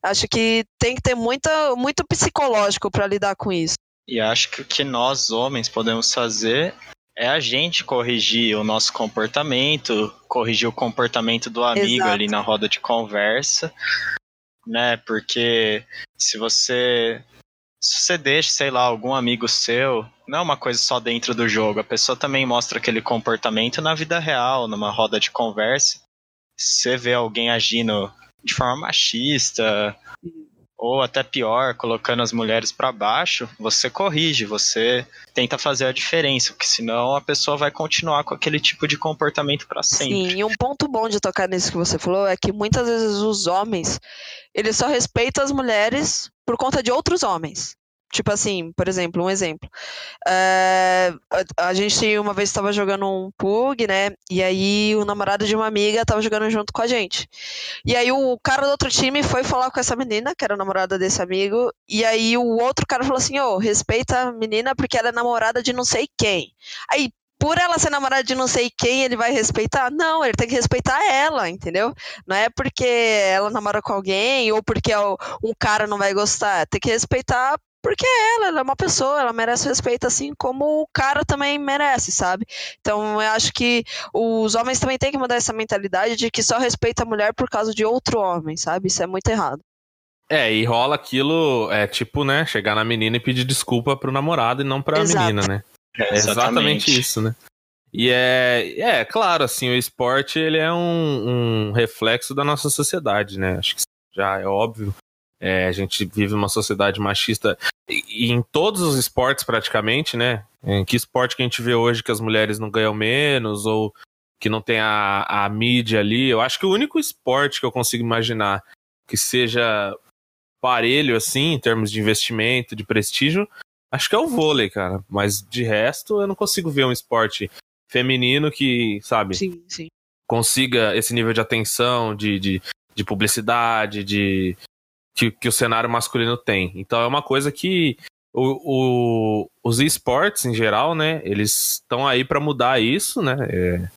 acho que tem que ter muita, muito psicológico para lidar com isso.
E acho que o que nós homens podemos fazer é a gente corrigir o nosso comportamento, corrigir o comportamento do amigo Exato. ali na roda de conversa, né? Porque se você se você deixa, sei lá, algum amigo seu, não é uma coisa só dentro do jogo, a pessoa também mostra aquele comportamento na vida real, numa roda de conversa. Se você vê alguém agindo de forma machista, ou até pior, colocando as mulheres para baixo, você corrige, você tenta fazer a diferença, porque senão a pessoa vai continuar com aquele tipo de comportamento para sempre.
Sim, e um ponto bom de tocar nisso que você falou é que muitas vezes os homens, eles só respeitam as mulheres por conta de outros homens. Tipo assim, por exemplo, um exemplo. É, a, a, gente uma vez estava jogando um PUG, né? E aí o namorado de uma amiga estava jogando junto com a gente. E aí o cara do outro time foi falar com essa menina, que era namorada desse amigo. E aí o outro cara falou assim: Ô, oh, respeita a menina porque ela é namorada de não sei quem. Aí por ela ser namorada de não sei quem, ele vai respeitar? Não, ele tem que respeitar ela, entendeu? Não é porque ela namora com alguém ou porque um cara não vai gostar. Tem que respeitar porque ela, ela é uma pessoa, ela merece respeito assim como o cara também merece, sabe? Então eu acho que os homens também têm que mudar essa mentalidade de que só respeita a mulher por causa de outro homem, sabe? Isso é muito errado.
É, e rola aquilo, é tipo, né, chegar na menina e pedir desculpa pro namorado e não pra Exato. menina, né? É exatamente isso, né? E é, é claro, assim, o esporte ele é um, um reflexo da nossa sociedade, né? Acho que já é óbvio. É, a gente vive uma sociedade machista e, em todos os esportes praticamente, né? Em que esporte que a gente vê hoje que as mulheres não ganham menos ou que não tem a, a mídia ali? Eu acho que o único esporte que eu consigo imaginar que seja parelho assim em termos de investimento, de prestígio, acho que é o vôlei, cara. Mas de resto, eu não consigo ver um esporte feminino que, sabe,
sim, sim.
consiga esse nível de atenção, de, de, de publicidade, de, que, que o cenário masculino tem. Então é uma coisa que o, o, os esportes em geral, né, eles estão aí para mudar isso, né? É,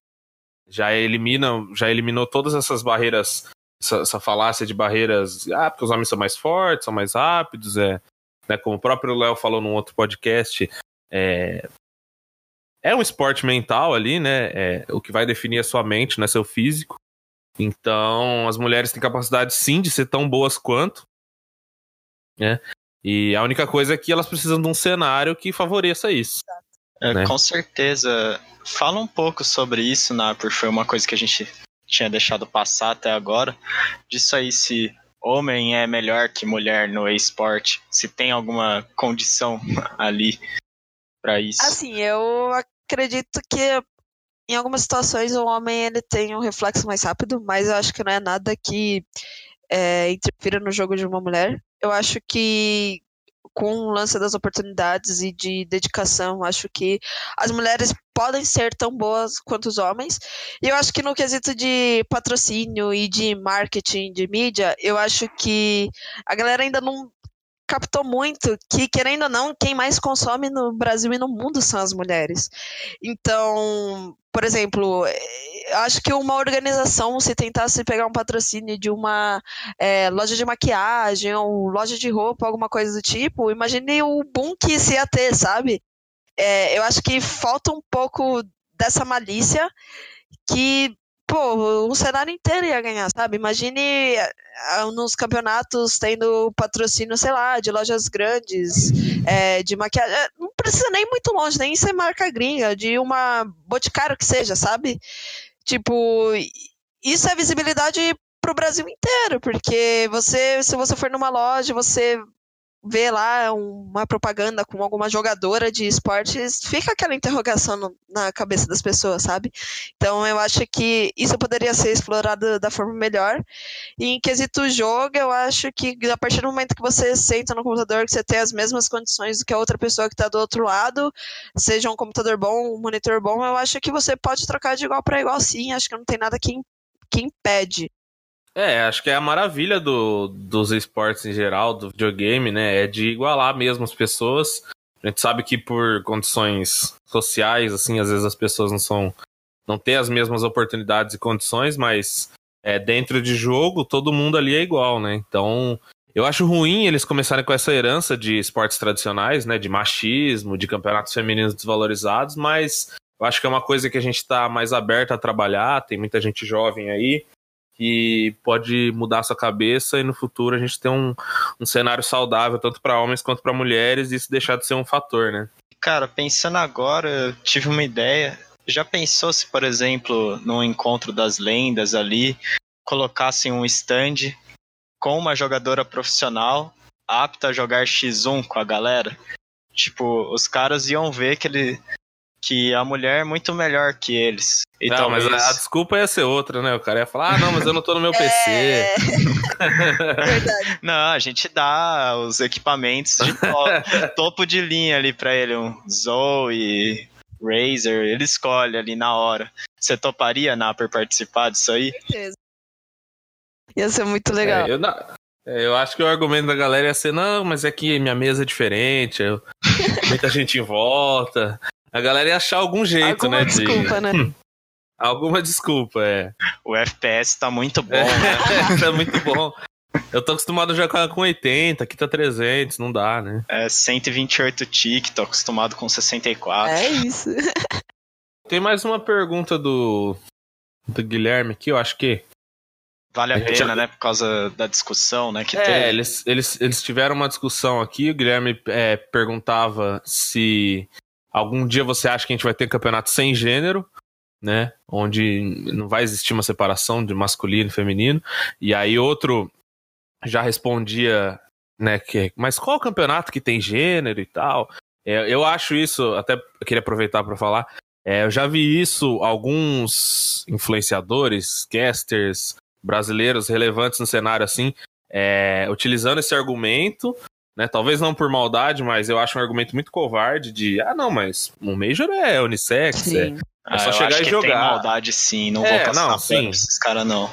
já elimina, já eliminou todas essas barreiras, essa, essa, falácia de barreiras, ah, porque os homens são mais fortes, são mais rápidos, é, né, como o próprio Léo falou num outro podcast, é, é um esporte mental ali, né? É, o que vai definir a sua mente, não é seu físico. Então, as mulheres têm capacidade sim de ser tão boas quanto, né? E a única coisa é que elas precisam de um cenário que favoreça isso.
É, né? Com certeza. Fala um pouco sobre isso, Napor. Foi uma coisa que a gente tinha deixado passar até agora. Disso aí, se homem é melhor que mulher no esporte, se tem alguma condição <laughs> ali para isso.
Assim, eu acredito que em algumas situações o homem ele tem um reflexo mais rápido, mas eu acho que não é nada que é, interfira no jogo de uma mulher. Eu acho que com o lance das oportunidades e de dedicação, acho que as mulheres podem ser tão boas quanto os homens. E eu acho que no quesito de patrocínio e de marketing, de mídia, eu acho que a galera ainda não captou muito que, querendo ou não, quem mais consome no Brasil e no mundo são as mulheres. Então, por exemplo, acho que uma organização, se tentasse pegar um patrocínio de uma é, loja de maquiagem ou loja de roupa, alguma coisa do tipo, imagine o boom que isso ia ter, sabe? É, eu acho que falta um pouco dessa malícia que pô, o cenário inteiro ia ganhar, sabe? Imagine eh, nos campeonatos tendo patrocínio, sei lá, de lojas grandes, é, de maquiagem. Eh, não precisa nem muito longe, nem ser marca gringa, de uma boticário que seja, sabe? Tipo, isso é visibilidade pro Brasil inteiro, porque você, se você for numa loja, você vê lá uma propaganda com alguma jogadora de esportes, fica aquela interrogação no, na cabeça das pessoas, sabe? Então eu acho que isso poderia ser explorado da forma melhor. E em quesito jogo, eu acho que a partir do momento que você senta no computador, que você tem as mesmas condições do que a outra pessoa que está do outro lado, seja um computador bom, um monitor bom, eu acho que você pode trocar de igual para igual sim, acho que não tem nada que, que impede.
É, acho que é a maravilha do, dos esportes em geral, do videogame, né? É de igualar mesmo as pessoas. A gente sabe que por condições sociais, assim, às vezes as pessoas não são. não têm as mesmas oportunidades e condições, mas é, dentro de jogo, todo mundo ali é igual, né? Então, eu acho ruim eles começarem com essa herança de esportes tradicionais, né? De machismo, de campeonatos femininos desvalorizados, mas eu acho que é uma coisa que a gente está mais aberto a trabalhar, tem muita gente jovem aí que pode mudar sua cabeça e no futuro a gente ter um, um cenário saudável tanto para homens quanto para mulheres e isso deixar de ser um fator, né?
Cara, pensando agora, eu tive uma ideia. Já pensou se, por exemplo, no encontro das lendas ali, colocassem um stand com uma jogadora profissional apta a jogar X1 com a galera? Tipo, os caras iam ver que ele que a mulher é muito melhor que eles.
E não, talvez... mas a, a, desculpa ia ser outra, né? O cara ia falar, ah, não, mas eu não tô no meu PC. <laughs>
É... <laughs> Verdade.
Não, a gente dá os equipamentos de to <laughs> topo de linha ali pra ele, um Zoe, Razer, ele escolhe ali na hora. Você toparia, Napper, participar disso aí? Com certeza.
Ia ser muito legal.
É, eu, não, é, eu acho que o argumento da galera ia ser, não, mas é que minha mesa é diferente, eu, muita gente em volta. A galera ia achar algum jeito,
Alguma
né?
Desculpa, de... né? <laughs>
Alguma desculpa, é.
O FPS tá muito bom, né? <laughs>
tá muito bom. Eu tô acostumado a jogar com 80, aqui tá 300, não dá, né?
É 128 tic, tô acostumado com 64.
É isso. <laughs>
Tem mais uma pergunta do, do Guilherme aqui, eu acho que.
Vale a, a pena, já... né? Por causa da discussão, né? Que
é,
teve.
Eles, eles, eles tiveram uma discussão aqui. O Guilherme é, perguntava se Algum dia você acha que a gente vai ter campeonato sem gênero, né? Onde não vai existir uma separação de masculino e feminino. E aí outro já respondia, né? Que, mas qual campeonato que tem gênero e tal? É, eu acho isso, até queria aproveitar para falar. É, eu já vi isso alguns influenciadores, casters brasileiros relevantes no cenário assim, é, utilizando esse argumento né? Talvez não por maldade, mas eu acho um argumento muito covarde de, ah, não, mas um Major é unissex, sim. é, é só
ah,
chegar e jogar. Tem
maldade sim, não é, vou passar não, sim. esses caras não.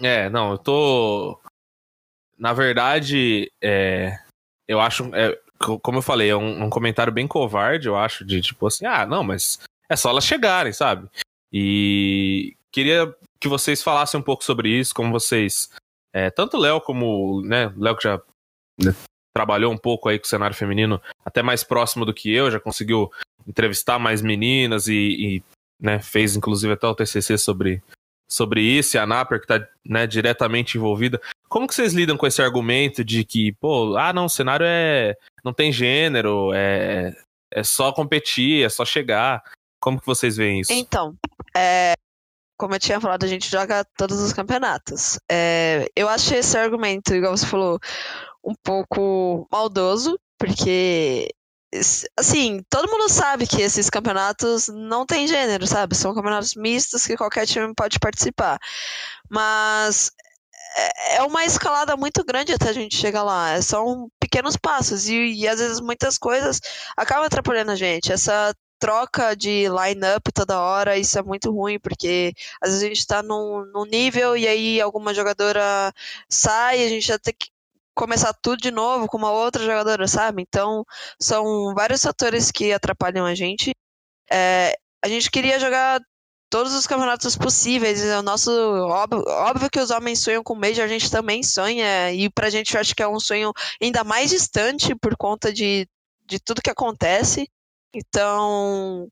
É, não, eu tô na verdade, é, eu acho, é, como eu falei, é um, um, comentário bem covarde, eu acho, de tipo assim, ah, não, mas é só elas chegarem, sabe? E queria que vocês falassem um pouco sobre isso, como vocês, é, tanto o Léo como, né, o Léo que já né, trabalhou um pouco aí com o cenário feminino, até mais próximo do que eu, já conseguiu entrevistar mais meninas e, e né, fez inclusive até o TCC sobre, sobre isso, e a Naper que está né, diretamente envolvida. Como que vocês lidam com esse argumento de que, pô, ah, não, o cenário é não tem gênero, é, é só competir, é só chegar. Como que vocês veem isso?
Então, é, como eu tinha falado, a gente joga todos os campeonatos. É, eu achei esse argumento, igual você falou, um pouco maldoso, porque assim, todo mundo sabe que esses campeonatos não tem gênero, sabe? São campeonatos mistos que qualquer time pode participar. Mas é, é uma escalada muito grande até a gente chegar lá. São pequenos passos e, e às vezes muitas coisas acabam atrapalhando a gente. Essa troca de line-up toda hora, isso é muito ruim, porque às vezes a gente tá num, num nível e aí alguma jogadora sai, a gente já tem que começar tudo de novo com uma outra jogadora, sabe? Então, são vários fatores que atrapalham a gente. É, a gente queria jogar todos os campeonatos possíveis. O nosso óbvio, óbvio, que os homens sonham com Major, a gente também sonha. E pra gente eu acho que é um sonho ainda mais distante por conta de, de tudo que acontece. Então,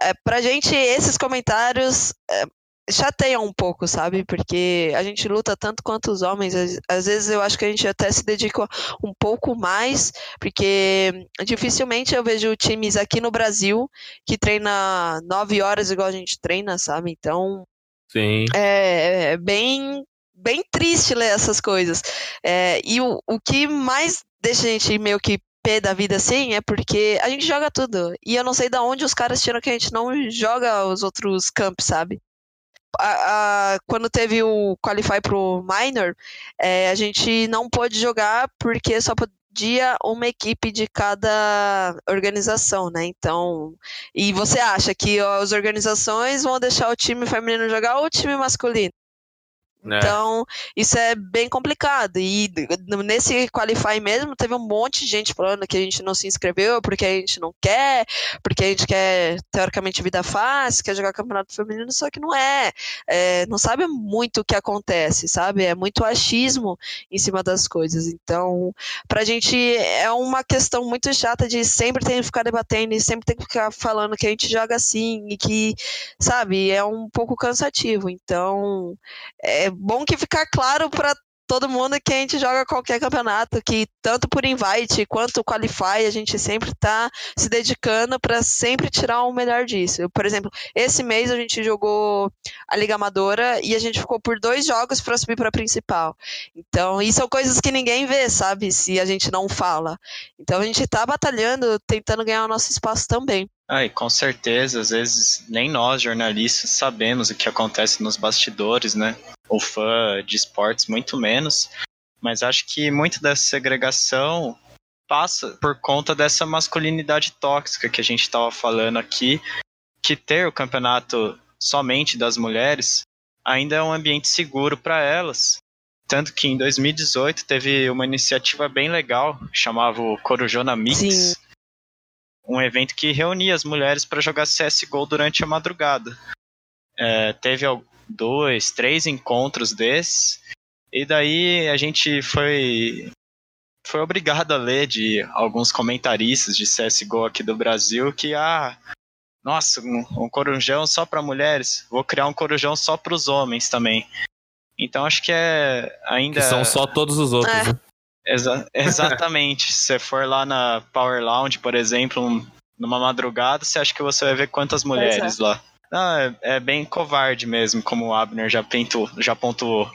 é, pra gente, esses comentários é, chateia um pouco, sabe? Porque a gente luta tanto quanto os homens. Às vezes eu acho que a gente até se dedica um pouco mais, porque dificilmente eu vejo times aqui no Brasil que treina nove horas igual a gente treina, sabe? Então.
Sim.
É, é bem bem triste ler essas coisas. É, e o, o que mais deixa a gente meio que pé da vida assim é porque a gente joga tudo. E eu não sei de onde os caras tiram que a gente não joga os outros campos, sabe? A, a, quando teve o Qualify pro Minor, é, a gente não pôde jogar porque só podia uma equipe de cada organização, né? Então, e você acha que ó, as organizações vão deixar o time feminino jogar ou o time masculino? É. Então, isso é bem complicado. E nesse Qualify mesmo, teve um monte de gente falando que a gente não se inscreveu porque a gente não quer, porque a gente quer, teoricamente, vida fácil, quer jogar campeonato feminino, só que não é. é não sabe muito o que acontece, sabe? É muito achismo em cima das coisas. Então, pra gente é uma questão muito chata de sempre ter que ficar debatendo e sempre ter que ficar falando que a gente joga assim e que, sabe, é um pouco cansativo. Então, é bom que ficar claro para todo mundo que a gente joga qualquer campeonato, que tanto por invite quanto qualify, a gente sempre está se dedicando para sempre tirar o melhor disso. Por exemplo, esse mês a gente jogou a Liga Amadora e a gente ficou por dois jogos para subir para a principal. Então, isso são coisas que ninguém vê, sabe? Se a gente não fala. Então, a gente está batalhando, tentando ganhar o nosso espaço também.
Ah, e com certeza, às vezes nem nós, jornalistas, sabemos o que acontece nos bastidores, né? O fã de esportes, muito menos. Mas acho que muito dessa segregação passa por conta dessa masculinidade tóxica que a gente estava falando aqui, que ter o campeonato somente das mulheres ainda é um ambiente seguro para elas. Tanto que em 2018 teve uma iniciativa bem legal, chamava o Corujona Mix, Sim um evento que reunia as mulheres para jogar CSGO durante a madrugada. É, teve dois, três encontros desses, e daí a gente foi, foi obrigado a ler de alguns comentaristas de CSGO aqui do Brasil que, ah, nossa, um, um corujão só para mulheres, vou criar um corujão só para os homens também. Então acho que é ainda.
Que são só todos os outros. É. Né?
Exa <laughs> exatamente. Se você for lá na Power Lounge, por exemplo, um, numa madrugada, você acha que você vai ver quantas mulheres é. lá? Não, é, é, bem covarde mesmo, como o Abner já, pintou, já pontuou.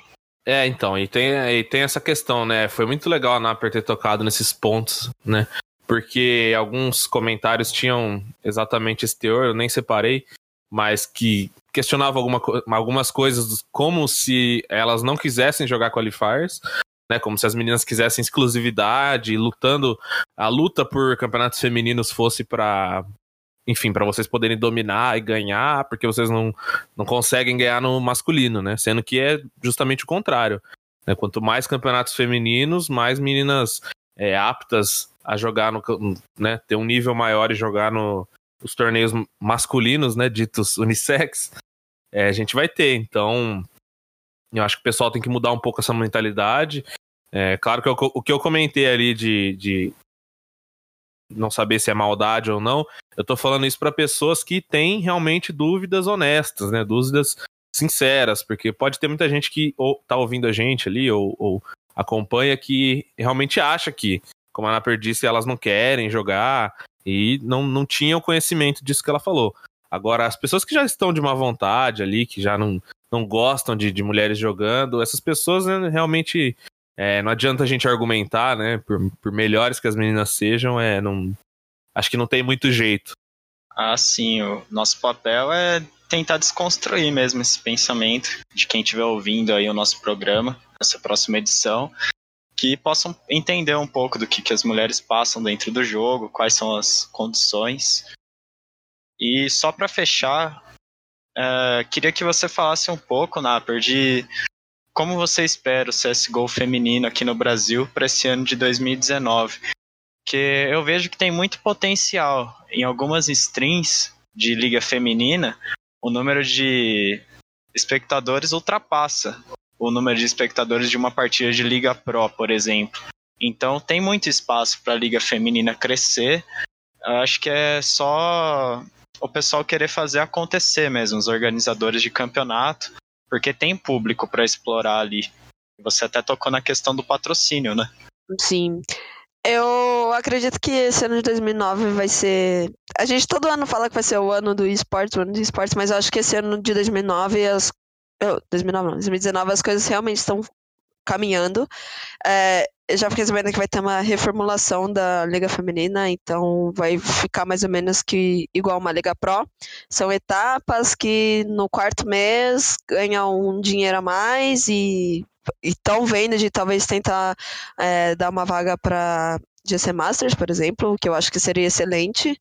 É, então, e tem, e tem essa questão, né? Foi muito legal a Naper ter tocado nesses pontos, né? Porque alguns comentários tinham exatamente esse teor, eu nem separei, mas que questionava alguma, algumas coisas como se elas não quisessem jogar qualifiers, né? Como se as meninas quisessem exclusividade, lutando. A luta por campeonatos femininos fosse para enfim, para vocês poderem dominar e ganhar, porque vocês não, não conseguem ganhar no masculino, né? Sendo que é justamente o contrário. Né? Quanto mais campeonatos femininos, mais meninas é, aptas a jogar no, né? Ter um nível maior e jogar no, os torneios masculinos, né? Ditos unissex, é, a gente vai ter. Então, eu acho que o pessoal tem que mudar um pouco essa mentalidade. É claro que eu, o que eu comentei ali de, de não saber se é maldade ou não, eu tô falando isso para pessoas que têm realmente dúvidas honestas, né? Dúvidas sinceras, porque pode ter muita gente que ou, tá ouvindo a gente ali ou, ou acompanha que realmente acha que, como a Ana disse, elas não querem jogar e não, não tinham conhecimento disso que ela falou. Agora, as pessoas que já estão de má vontade ali, que já não, não gostam de, de mulheres jogando, essas pessoas né, realmente é, não adianta a gente argumentar, né? Por, por, melhores que as meninas sejam, é, não, acho que não tem muito jeito.
Ah, sim. O nosso papel é tentar desconstruir mesmo esse pensamento de quem estiver ouvindo aí o nosso programa, essa próxima edição, que possam entender um pouco do que, que as mulheres passam dentro do jogo, quais são as condições. E só para fechar, uh, queria que você falasse um pouco, Naper, de como você espera o CSGO feminino aqui no Brasil para esse ano de 2019. Porque eu vejo que tem muito potencial. Em algumas streams de liga feminina, o número de espectadores ultrapassa o número de espectadores de uma partida de Liga Pro, por exemplo. Então tem muito espaço para a liga feminina crescer. Eu acho que é só o pessoal querer fazer acontecer mesmo, os organizadores de campeonato, porque tem público para explorar ali. Você até tocou na questão do patrocínio, né?
Sim. Eu acredito que esse ano de 2009 vai ser. A gente todo ano fala que vai ser o ano do esportes, o ano do esportes, mas eu acho que esse ano de 2009 as. 2009 não, 2019 as coisas realmente estão caminhando. É, já fiquei sabendo que vai ter uma reformulação da Liga Feminina, então vai ficar mais ou menos que igual uma Liga Pro. São etapas que no quarto mês ganham um dinheiro a mais e estão vendo de talvez tentar é, dar uma vaga para GC Masters, por exemplo, que eu acho que seria excelente.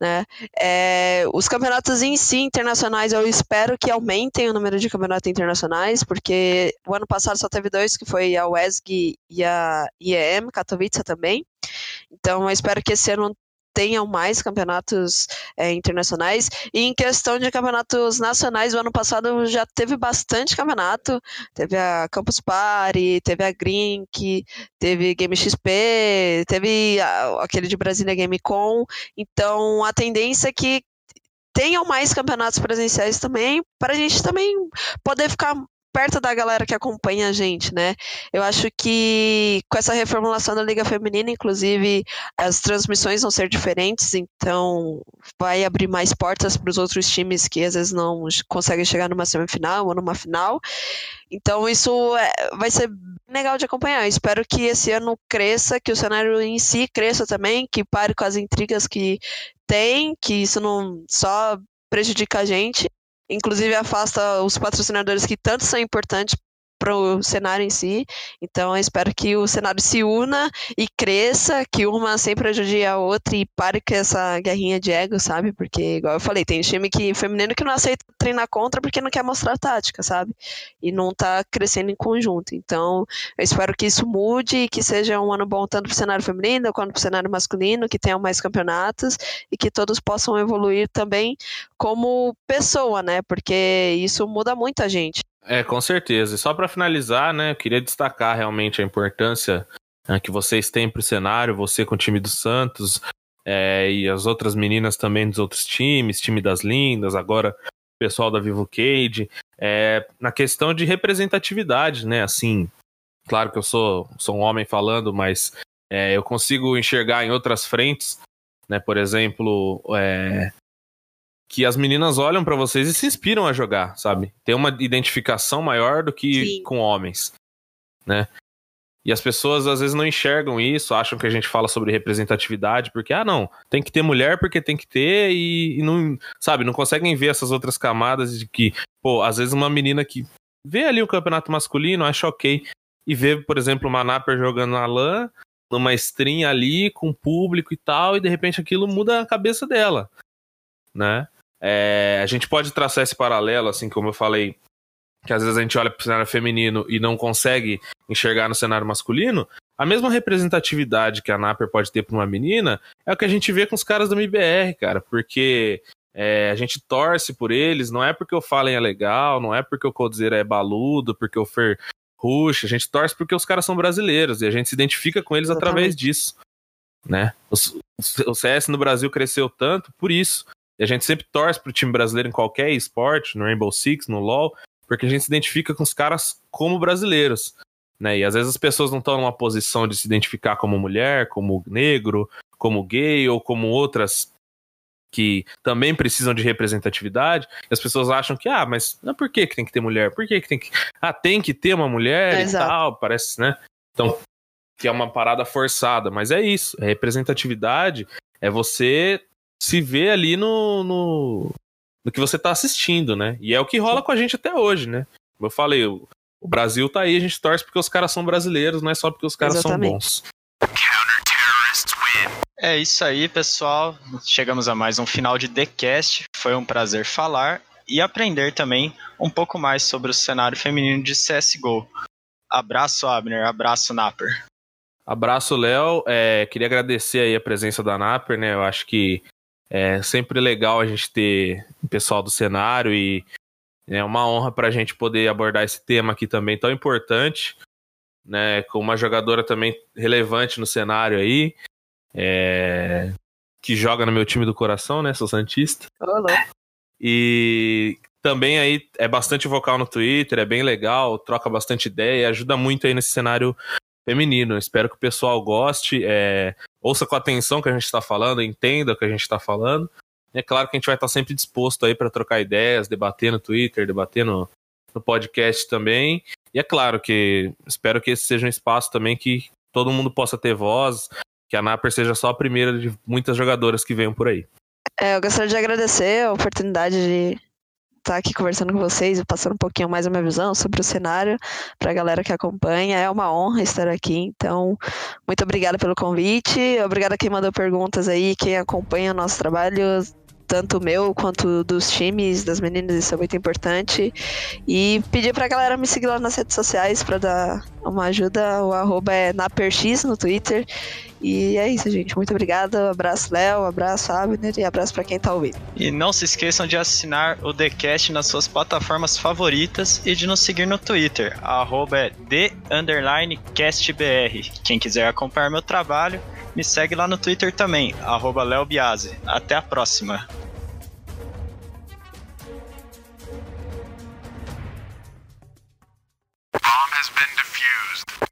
Né? É, os campeonatos em si internacionais eu espero que aumentem o número de campeonatos internacionais, porque o ano passado só teve dois, que foi a WESG e a IEM, Katowice também. Então eu espero que esse ano tenham mais campeonatos é, internacionais. E em questão de campeonatos nacionais, o ano passado já teve bastante campeonato. Teve a Campus Party, teve a Grink, teve Game XP, teve a, aquele de Brasília Game Com. Então a tendência é que tenham mais campeonatos presenciais também, para a gente também poder ficar perto da galera que acompanha a gente, né? Eu acho que com essa reformulação da Liga Feminina, inclusive, as transmissões vão ser diferentes, então vai abrir mais portas para os outros times que às vezes não conseguem chegar numa semifinal ou numa final. Então isso é, vai ser legal de acompanhar. Eu espero que esse ano cresça, que o cenário em si cresça também, que pare com as intrigas que tem, que isso não só prejudica a gente inclusive afasta os patrocinadores que tanto são importantes para o cenário em si. Então, eu espero que o cenário se una e cresça, que uma sempre ajude a outra e pare com essa guerrinha de ego, sabe? Porque, igual eu falei, tem time que, feminino que não aceita treinar contra porque não quer mostrar tática, sabe? E não tá crescendo em conjunto. Então, eu espero que isso mude e que seja um ano bom tanto para o cenário feminino quanto para o cenário masculino, que tenham mais campeonatos e que todos possam evoluir também como pessoa, né? Porque isso muda muito a gente.
É, com certeza. E só para finalizar, né, eu queria destacar realmente a importância né, que vocês têm para o cenário, você com o time do Santos é, e as outras meninas também dos outros times, time das Lindas, agora o pessoal da Vivo Cage, é, na questão de representatividade, né, assim, claro que eu sou, sou um homem falando, mas é, eu consigo enxergar em outras frentes, né, por exemplo, é, que as meninas olham para vocês e se inspiram a jogar, sabe? Tem uma identificação maior do que Sim. com homens, né? E as pessoas às vezes não enxergam isso, acham que a gente fala sobre representatividade, porque, ah, não, tem que ter mulher porque tem que ter, e, e não, sabe, não conseguem ver essas outras camadas de que, pô, às vezes uma menina que vê ali o campeonato masculino, acha ok, e vê, por exemplo, uma Napper jogando na LAN, numa stream ali, com público e tal, e de repente aquilo muda a cabeça dela, né? É, a gente pode traçar esse paralelo, assim como eu falei, que às vezes a gente olha para o cenário feminino e não consegue enxergar no cenário masculino. A mesma representatividade que a Naper pode ter para uma menina é o que a gente vê com os caras do MBR, cara, porque é, a gente torce por eles, não é porque o Fallen é legal, não é porque o Coldzera é baludo, porque o Fer ruxa, a gente torce porque os caras são brasileiros e a gente se identifica com eles Exatamente. através disso, né? O, o CS no Brasil cresceu tanto por isso. E a gente sempre torce pro time brasileiro em qualquer esporte, no Rainbow Six, no LoL, porque a gente se identifica com os caras como brasileiros. Né? E às vezes as pessoas não estão numa posição de se identificar como mulher, como negro, como gay ou como outras que também precisam de representatividade. E as pessoas acham que, ah, mas não, por que, que tem que ter mulher? Por que, que tem que. Ah, tem que ter uma mulher é, e exato. tal, parece, né? Então, que é uma parada forçada, mas é isso. A representatividade é você se vê ali no, no, no que você tá assistindo, né? E é o que rola com a gente até hoje, né? Como eu falei, o, o Brasil tá aí, a gente torce porque os caras são brasileiros, não é só porque os caras Exatamente. são bons.
É isso aí, pessoal. Chegamos a mais um final de TheCast. Foi um prazer falar e aprender também um pouco mais sobre o cenário feminino de CSGO. Abraço, Abner. Abraço, Napper.
Abraço, Léo. É, queria agradecer aí a presença da Napper, né? Eu acho que é sempre legal a gente ter o pessoal do cenário e é uma honra para a gente poder abordar esse tema aqui também tão importante, né? Com uma jogadora também relevante no cenário aí, é, que joga no meu time do coração, né? Sou Santista.
Olá.
E também aí é bastante vocal no Twitter, é bem legal, troca bastante ideia, ajuda muito aí nesse cenário feminino. Espero que o pessoal goste, é, ouça com atenção o que a gente está falando, entenda o que a gente está falando. É claro que a gente vai estar sempre disposto aí para trocar ideias, debater no Twitter, debater no, no podcast também. E é claro que espero que esse seja um espaço também que todo mundo possa ter voz, que a Naper seja só a primeira de muitas jogadoras que venham por aí.
É, eu gostaria de agradecer a oportunidade de estar aqui conversando com vocês e passando um pouquinho mais a minha visão sobre o cenário para a galera que acompanha. É uma honra estar aqui, então muito obrigada pelo convite, obrigada a quem mandou perguntas aí, quem acompanha o nosso trabalho tanto meu quanto dos times, das meninas, isso é muito importante. E pedir pra galera me seguir lá nas redes sociais para dar uma ajuda. O arroba é naperx no Twitter. E é isso, gente. Muito obrigada. Abraço, Léo. Abraço, Abner. E abraço para quem tá ouvindo.
E não se esqueçam de assinar o TheCast nas suas plataformas favoritas e de nos seguir no Twitter. Arroba é the_castbr. Quem quiser acompanhar meu trabalho, me segue lá no Twitter também, arroba Léo Biase. Até a próxima.
Bomb has been defused.